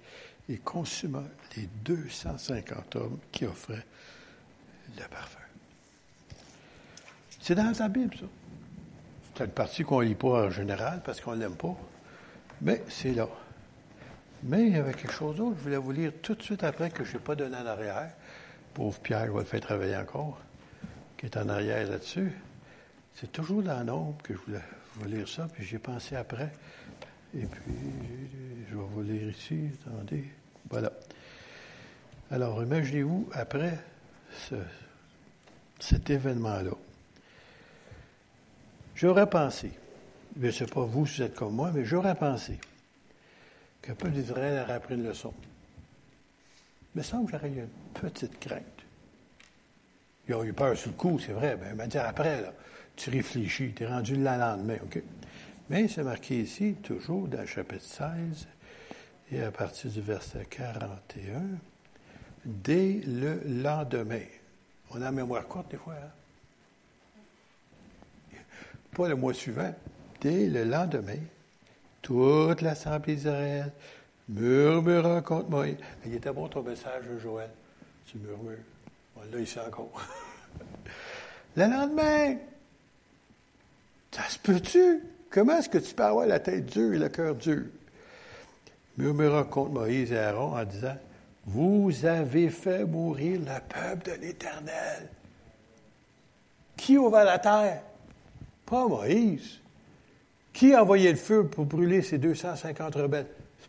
et consuma les 250 hommes qui offraient le parfum. C'est dans la Bible, ça. C'est une partie qu'on ne lit pas en général parce qu'on ne l'aime pas. Mais c'est là. Mais il y avait quelque chose d'autre. Je voulais vous lire tout de suite après que je n'ai pas donné en arrière. Pauvre Pierre va le faire travailler encore, qui est en arrière là-dessus. C'est toujours dans l'ombre que je voulais vous lire ça, puis j'ai pensé après. Et puis, je vais vous lire ici. Attendez. Voilà. Alors, imaginez-vous, après cet événement-là, J'aurais pensé, je ne sais pas vous si vous êtes comme moi, mais j'aurais pensé qu'un peu d'Israël aurait appris une leçon. me semble que j'aurais eu une petite crainte. Ils ont eu peur sur le coup, c'est vrai. Mais m'a dit après, tu réfléchis, tu es rendu le lendemain, OK? Mais c'est marqué ici, toujours dans le chapitre 16, et à partir du verset 41, dès le lendemain. On a la mémoire courte des fois, hein? Pas le mois suivant, dès le lendemain, toute l'Assemblée d'Israël murmura contre moi. Il était bon ton message, Joël. Tu murmures. On l'a ici encore. [laughs] le lendemain, ça se peut-tu? Comment est-ce que tu peux avoir la tête dure et le cœur dur? Murmura contre Moïse et Aaron en disant, Vous avez fait mourir le peuple de l'Éternel. Qui ouvre la terre? Pas Moïse. Qui a envoyé le feu pour brûler ces 250 rebelles?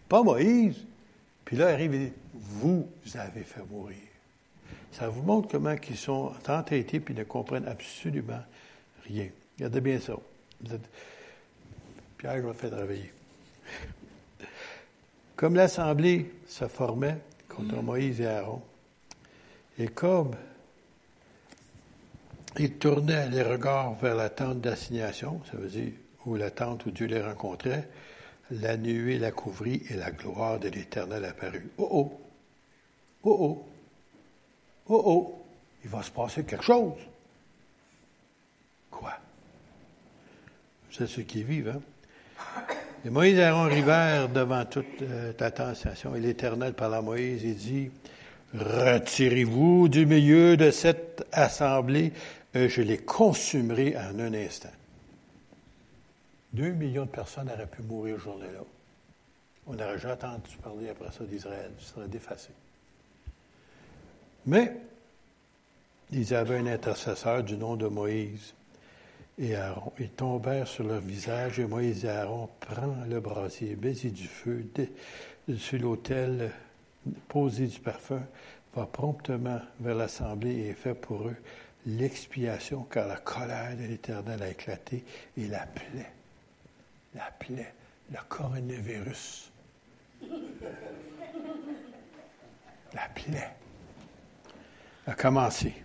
Pas Moïse. Puis là, arrive et dit, Vous avez fait mourir. Ça vous montre comment ils sont entêtés puis ne comprennent absolument rien. Regardez bien ça. Pierre m'a fait travailler. Comme l'Assemblée se formait contre Moïse et Aaron, et comme ils tournaient les regards vers la tente d'assignation, ça veut dire où la tente où Dieu les rencontrait, la nuée la couvrit et la gloire de l'Éternel apparut. Oh oh! Oh oh! Oh oh! Il va se passer quelque chose. Quoi? C'est ceux qui vivent, hein? Et Moïse et Aaron arrivèrent devant toute euh, ta tentation, et l'Éternel parla à Moïse et dit, Retirez-vous du milieu de cette assemblée, je les consumerai en un instant. Deux millions de personnes auraient pu mourir journée-là. On n'aurait jamais entendu parler après ça d'Israël, ce serait défacé. Mais, ils avaient un intercesseur du nom de Moïse et Aaron. Ils tombèrent sur leur visage et Moïse et Aaron prend le brasier, baiser du feu sur l'autel, poser du parfum, va promptement vers l'assemblée et fait pour eux l'expiation car la colère de l'Éternel a éclaté et la plaie, la plaie, le coronavirus, la plaie a commencé.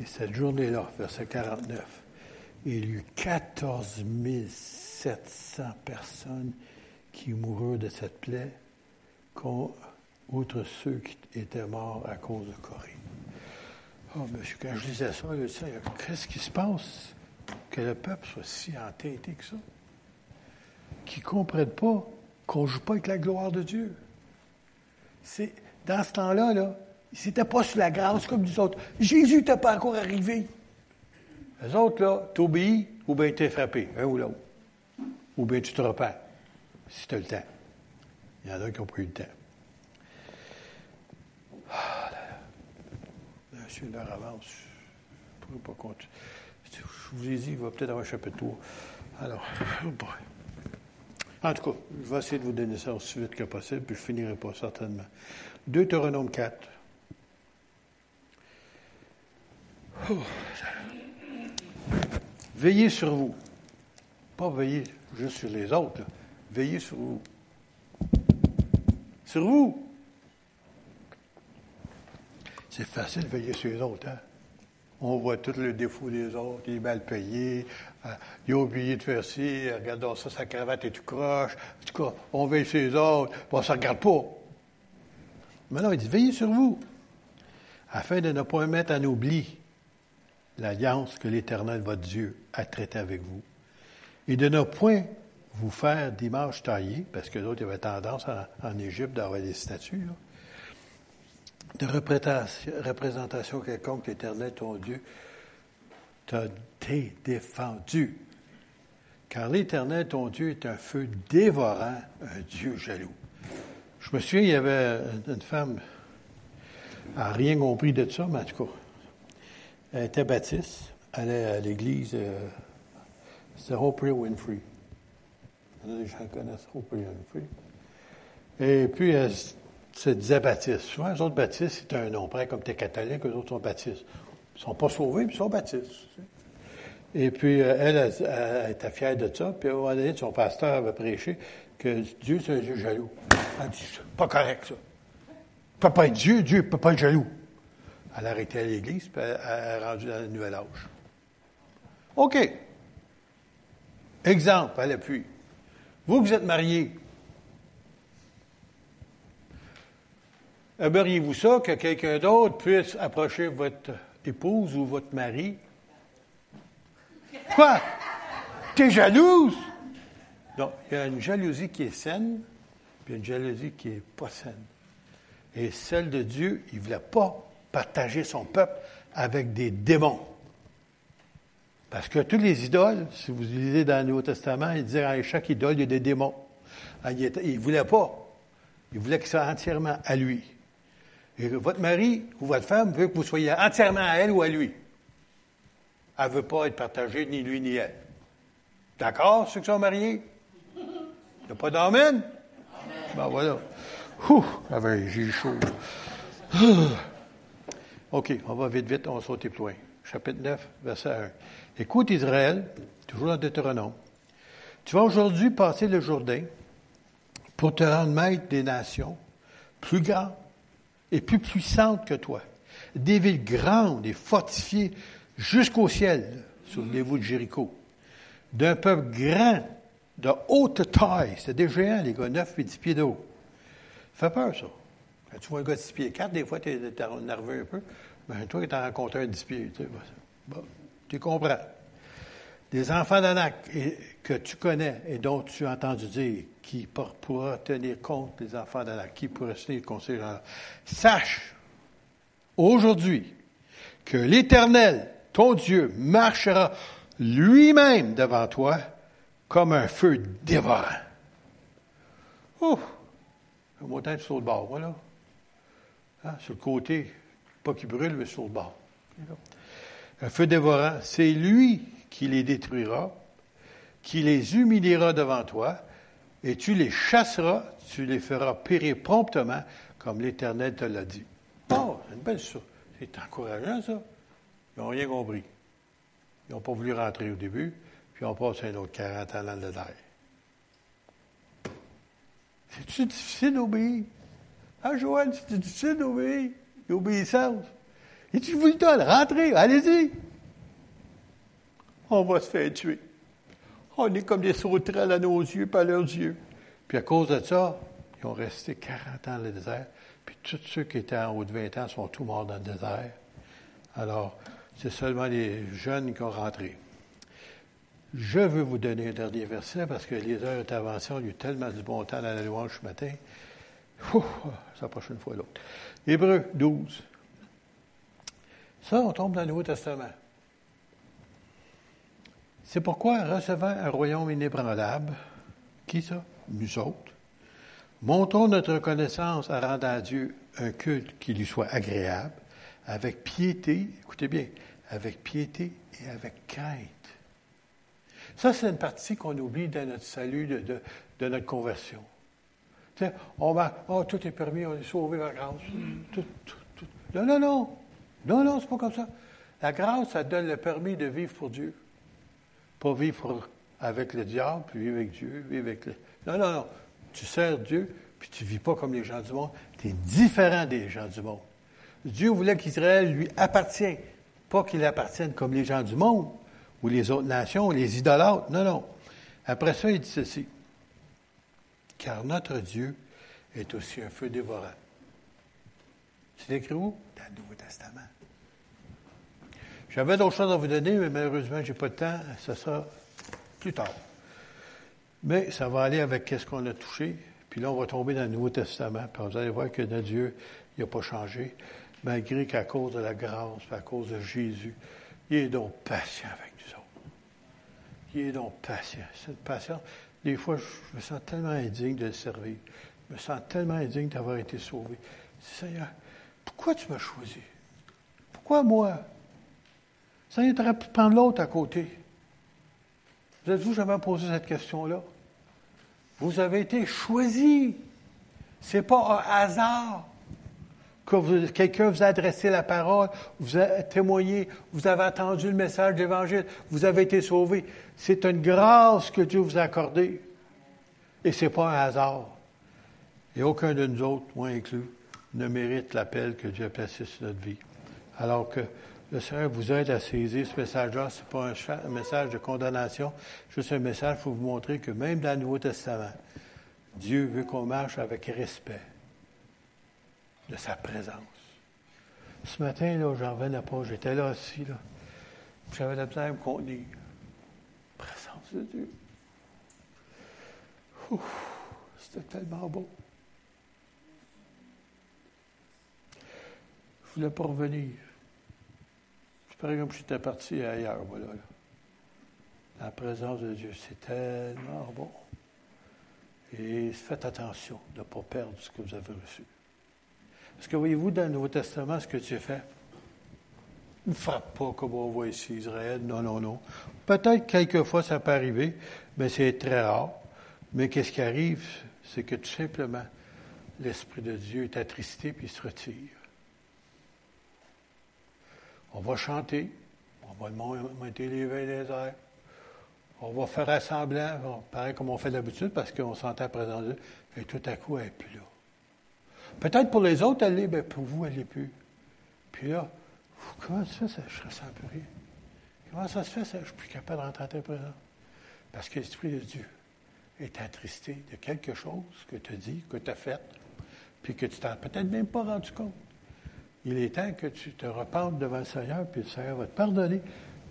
Et cette journée-là, verset 49, il y eut 14 700 personnes qui moururent de cette plaie, outre ceux qui étaient morts à cause de Corée. Oh, monsieur, quand je disais ça, je disais, qu'est-ce qui se passe? Que le peuple soit si entêté que ça? Qui ne comprennent pas qu'on ne joue pas avec la gloire de Dieu. C'est, dans ce temps-là, là, ils n'étaient pas sur la grâce comme nous autres. Jésus n'était pas encore arrivé. Les autres, là, t'obéis ou bien t'es frappé, un ou l'autre. Ou bien tu te repens, si tu as le temps. Il y en a qui pas eu le temps. Ah, là, Monsieur leur avance. Je ne pourrais pas compter. Je vous ai dit, il va peut-être avoir un chapitre 3. Alors, oh. En tout cas, je vais essayer de vous donner ça aussi vite que possible, puis je finirai pas certainement. Deutéronome 4. Veillez sur vous. Pas veiller juste sur les autres. Veillez sur vous. Sur vous. C'est facile de veiller sur les autres. Hein? On voit tous les défauts des autres. Il est mal payé. Euh, il a oublié de faire ci. Regardons ça, sa cravate est tout croche. En tout cas, on veille sur les autres. Bon, on ne se regarde pas. Mais il dit, veillez sur vous. Afin de ne pas mettre en oubli l'alliance que l'Éternel, votre Dieu, a traitée avec vous. Et de ne point vous faire d'image taillée, parce que d'autres avaient tendance en, Égypte d'avoir des statues, de représentation, quelconque, l'Éternel, ton Dieu, t'a défendu. Car l'Éternel, ton Dieu, est un feu dévorant, un Dieu jaloux. Je me souviens, il y avait une femme, elle n'a rien compris de ça, mais en tout cas, elle était baptiste, allait à l'église, euh, Oprah Winfrey. Il y en a des gens qui connaissent Oprah Winfrey. Et puis, elle se disait baptiste. Souvent, les autres baptistes, c'est un nom. Pareil comme tu es catholique, les autres sont baptistes. Ils sont pas sauvés, mais ils sont baptistes. Et puis, euh, elle, elle, était fière de ça. Puis, à un moment donné, son pasteur avait prêché que Dieu, c'est un Dieu jaloux. Elle dit, c'est pas correct, ça. peut pas être Dieu, Dieu peut pas être jaloux. Elle a arrêté à l'Église, puis elle est rendue dans le âge. OK. Exemple à l'appui. Vous, vous êtes marié. Aimeriez-vous ça que quelqu'un d'autre puisse approcher votre épouse ou votre mari? Quoi? T'es jalouse? Non, il y a une jalousie qui est saine, puis une jalousie qui n'est pas saine. Et celle de Dieu, il ne voulait pas partager son peuple avec des démons. Parce que tous les idoles, si vous lisez dans le Nouveau Testament, il disait à chaque idole, il y a des démons. Ah, il ne voulait pas. Il voulait que ce soit entièrement à lui. Et votre mari ou votre femme veut que vous soyez entièrement à elle ou à lui. Elle ne veut pas être partagée, ni lui ni elle. D'accord, ceux qui sont mariés? Il n'y a pas d'amen? Ben voilà. Ouh, j'ai chaud. OK, on va vite, vite, on va sauter plus loin. Chapitre 9, verset 1. Écoute Israël, toujours dans Deutéronome. Tu vas aujourd'hui passer le Jourdain pour te rendre maître des nations plus grandes et plus puissantes que toi. Des villes grandes et fortifiées jusqu'au ciel. Souvenez-vous de Jéricho. D'un peuple grand, de haute taille. C'est des géants, les gars, 9 et 10 pieds de haut. Ça fait peur, ça. Quand tu vois un gars de 6 pieds 4, des fois, tu es, nerveux un peu. Mais toi, tu as rencontré un 10 pieds. Tu, bon, tu comprends. Des enfants d'Anak que tu connais et dont tu as entendu dire qui pourra tenir compte des enfants d'Anak, qui pourra tenir compte. Sache aujourd'hui que l'Éternel, ton Dieu, marchera lui-même devant toi comme un feu dévorant. Ouf! Le montagne sur le bord, voilà. Hein, sur le côté, pas qu'il brûle, mais sur le bord. Un feu dévorant, c'est lui qui les détruira, qui les humiliera devant toi, et tu les chasseras, tu les feras périr promptement, comme l'Éternel te l'a dit. Oh, c'est une belle chose. C'est encourageant, ça. Ils n'ont rien compris. Ils n'ont pas voulu rentrer au début, puis on passe un autre 40 ans dans le désert. C'est-tu difficile d'obéir? Ah, Joël, c'est difficile d'obéir. L'obéissance. Et tu vous le donnes, rentrez, allez-y. On va se faire tuer. On est comme des sauterelles à nos yeux, pas à leurs yeux. Puis à cause de ça, ils ont resté 40 ans dans le désert. Puis tous ceux qui étaient en haut de 20 ans sont tous morts dans le désert. Alors, c'est seulement les jeunes qui ont rentré. Je veux vous donner un dernier verset parce que les heures d'intervention, il y a eu tellement du bon temps dans la louange ce matin. Ouh, ça prochaine fois l'autre. Hébreu 12. Ça, on tombe dans le Nouveau Testament. C'est pourquoi, recevant un royaume inébranlable, qui ça? Nous autres, montons notre reconnaissance à rendre à Dieu un culte qui lui soit agréable, avec piété, écoutez bien, avec piété et avec crainte. Ça, c'est une partie qu'on oublie dans notre salut, de, notre conversion. On va, oh, tout est permis, on est sauvé par grâce. Tout, tout, non, non, non. Non, non, c'est pas comme ça. La grâce, ça donne le permis de vivre pour Dieu. Pas vivre avec le diable, puis vivre avec Dieu, vivre avec le... Non, non, non. Tu sers Dieu, puis tu vis pas comme les gens du monde. Tu es différent des gens du monde. Dieu voulait qu'Israël lui appartienne, pas qu'il appartienne comme les gens du monde, ou les autres nations, ou les idolâtres. Non, non. Après ça, il dit ceci. Car notre Dieu est aussi un feu dévorant. C'est écrit où? Dans le Nouveau Testament. J'avais d'autres choses à vous donner, mais malheureusement, je n'ai pas de temps. Ça sera plus tard. Mais ça va aller avec ce qu'on a touché. Puis là, on va tomber dans le Nouveau Testament. Puis vous allez voir que notre Dieu, il n'a pas changé. Malgré qu'à cause de la grâce, à cause de Jésus, il est donc patient avec nous autres. Il est donc patient. Cette patience, des fois, je me sens tellement indigne de le servir. Je me sens tellement indigne d'avoir été sauvé. Seigneur, pourquoi tu m'as choisi? Pourquoi moi? Ça aurait pu prendre l'autre à côté. Vous êtes-vous jamais posé cette question-là? Vous avez été choisi. Ce n'est pas un hasard que quelqu'un vous a adressé la parole, vous a témoigné, vous avez entendu le message de l'Évangile, vous avez été sauvé. C'est une grâce que Dieu vous a accordée. Et ce n'est pas un hasard. Et aucun de nous autres, moi inclus, ne mérite l'appel que Dieu a placé sur notre vie. Alors que le Seigneur vous aide à saisir ce message-là. Ce n'est pas un, message de condamnation, juste un message pour vous montrer que même dans le Nouveau Testament, Dieu veut qu'on marche avec respect de sa présence. Ce matin, là, j'en revenais pas. J'étais là aussi, là. J'avais la misère à me. Présence de Dieu. C'était tellement beau. Je voulais pas revenir. C'est pareil comme j'étais parti ailleurs, voilà. La présence de Dieu, c'est tellement bon. Et faites attention de ne pas perdre ce que vous avez reçu. Parce que voyez-vous, dans le Nouveau Testament, ce que Dieu fait, ne frappe pas comme on voit ici Israël. Non, non, non. Peut-être quelquefois ça peut arriver, mais c'est très rare. Mais qu'est-ce qui arrive? C'est que tout simplement, l'Esprit de Dieu est attristé puis il se retire. On va chanter, on va monter les veilles des airs, on va faire assemblant, pareil comme on fait d'habitude, parce qu'on s'entend présent Dieu, et tout à coup, elle n'est plus. Peut-être pour les autres, elle l'est, mais pour vous, elle n'est plus. Puis là, comment ça se fait, ça, je ne ressens plus rien? Comment ça se fait, ça, je ne suis plus capable de rentrer en ta présence? Parce que l'Esprit de Dieu est attristé de quelque chose que tu as dit, que tu as fait, puis que tu t'en peut-être même pas rendu compte. Il est temps que tu te repentes devant le Seigneur, puis le Seigneur va te pardonner,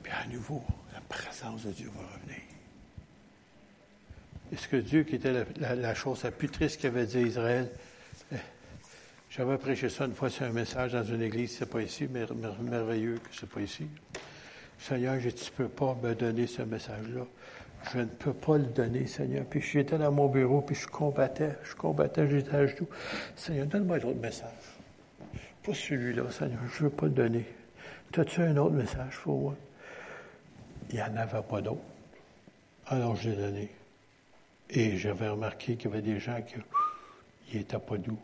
puis à nouveau, la présence de Dieu va revenir. Est-ce que Dieu, qui était la, chose la plus triste qu'avait dit Israël, j'avais prêché ça une fois sur un message dans une église, c'est pas ici, mais merveilleux que c'est pas ici. Seigneur, je ne peux pas me donner ce message-là. Je ne peux pas le donner, Seigneur. Puis j'étais dans mon bureau, puis je combattais, je combattais, j'étais à genoux. Seigneur, donne-moi un autre message. Pas celui-là, Seigneur, je veux pas le donner. As-tu un autre message pour moi? Il n'y en avait pas d'autre. Alors je l'ai donné. Et j'avais remarqué qu'il y avait des gens qui n'étaient pas doux.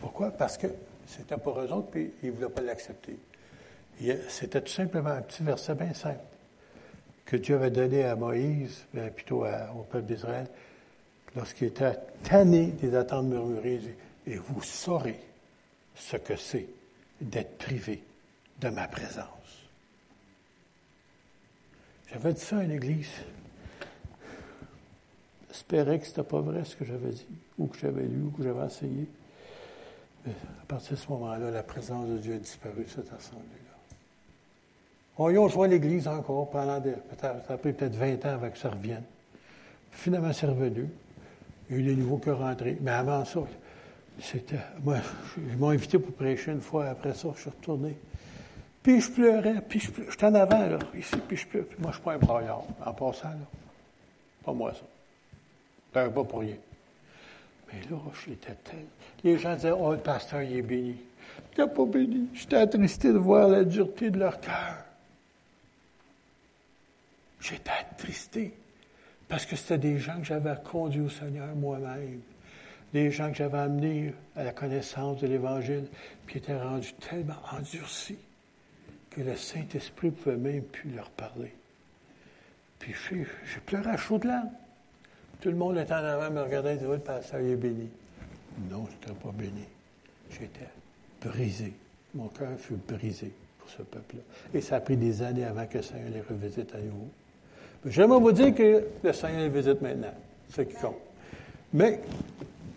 Pourquoi? Parce que c'était pour eux autres, puis ils ne voulaient pas l'accepter. C'était tout simplement un petit verset bien simple que Dieu avait donné à Moïse, plutôt au peuple d'Israël, lorsqu'il était tanné des attentes murmurées, et vous saurez ce que c'est d'être privé de ma présence. J'avais dit ça à une église. J'espérais que ce n'était pas vrai ce que j'avais dit, ou que j'avais lu, ou que j'avais essayé. À partir de ce moment-là, la présence de Dieu a disparu de cette assemblée. On y a joué l'église encore pendant des, ça a pris peut-être 20 ans avant que ça revienne. Finalement, c'est revenu. Il y a eu des nouveaux qui rentrés. Mais avant ça, c'était. Moi, ils m'ont invité pour prêcher une fois. Après ça, je suis retourné. Puis je pleurais, puis je pleurais. J'étais en avant, là, ici, puis je pleurais. moi, je suis pas un braillard, en passant, là. Pas moi, ça. Je pas pour rien. Mais là, j'étais tel. Les gens disaient, oh, le pasteur, il est béni. N'était pas béni. J'étais attristé de voir la dureté de leur cœur. J'étais attristé parce que c'était des gens que j'avais conduits au Seigneur moi-même, des gens que j'avais amenés à la connaissance de l'Évangile, qui étaient rendus tellement endurcis que le Saint-Esprit pouvait même plus leur parler. Puis j'ai pleuré à chaud de larmes. Tout le monde était en avant, me regardait et disait, le pasteur est béni. Non, je n'étais pas béni. J'étais brisé. Mon cœur fut brisé pour ce peuple-là. Et ça a pris des années avant que le Seigneur les revisite à nouveau. J'aimerais vous dire que le Seigneur les visite maintenant, ce qui compte. Mais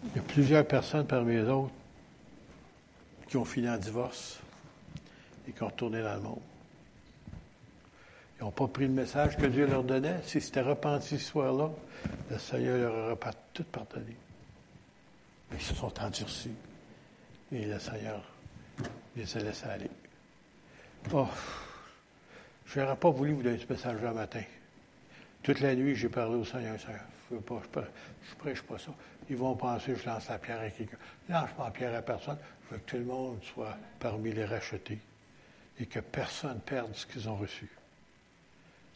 il y a plusieurs personnes parmi les autres qui ont fini en divorce et qui ont retourné dans le monde. Ils n'ont pas pris le message que Dieu leur donnait. S'ils s'étaient repentis ce soir-là, le Seigneur leur aurait tout pardonné. Mais ils se sont endurcis. Et le Seigneur les a laissés aller. Oh, je n'aurais pas voulu vous donner ce message-là matin. Toute la nuit, j'ai parlé au Seigneur. Je ne prêche pas ça. Ils vont penser que je lance la pierre à quelqu'un. Lance pas la pierre à personne. Je veux que tout le monde soit parmi les rachetés et que personne perde ce qu'ils ont reçu.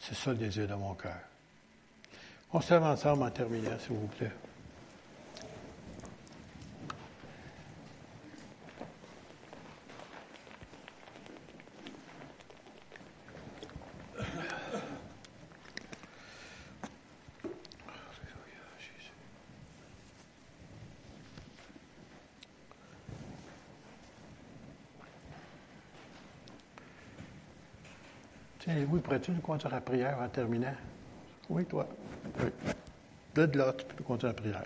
C'est ça le désir de mon cœur. On se ensemble en terminant, s'il vous plaît. Pourrais-tu nous conduire à la prière en terminant? Oui, toi. Oui. De là, tu peux conduire à la prière.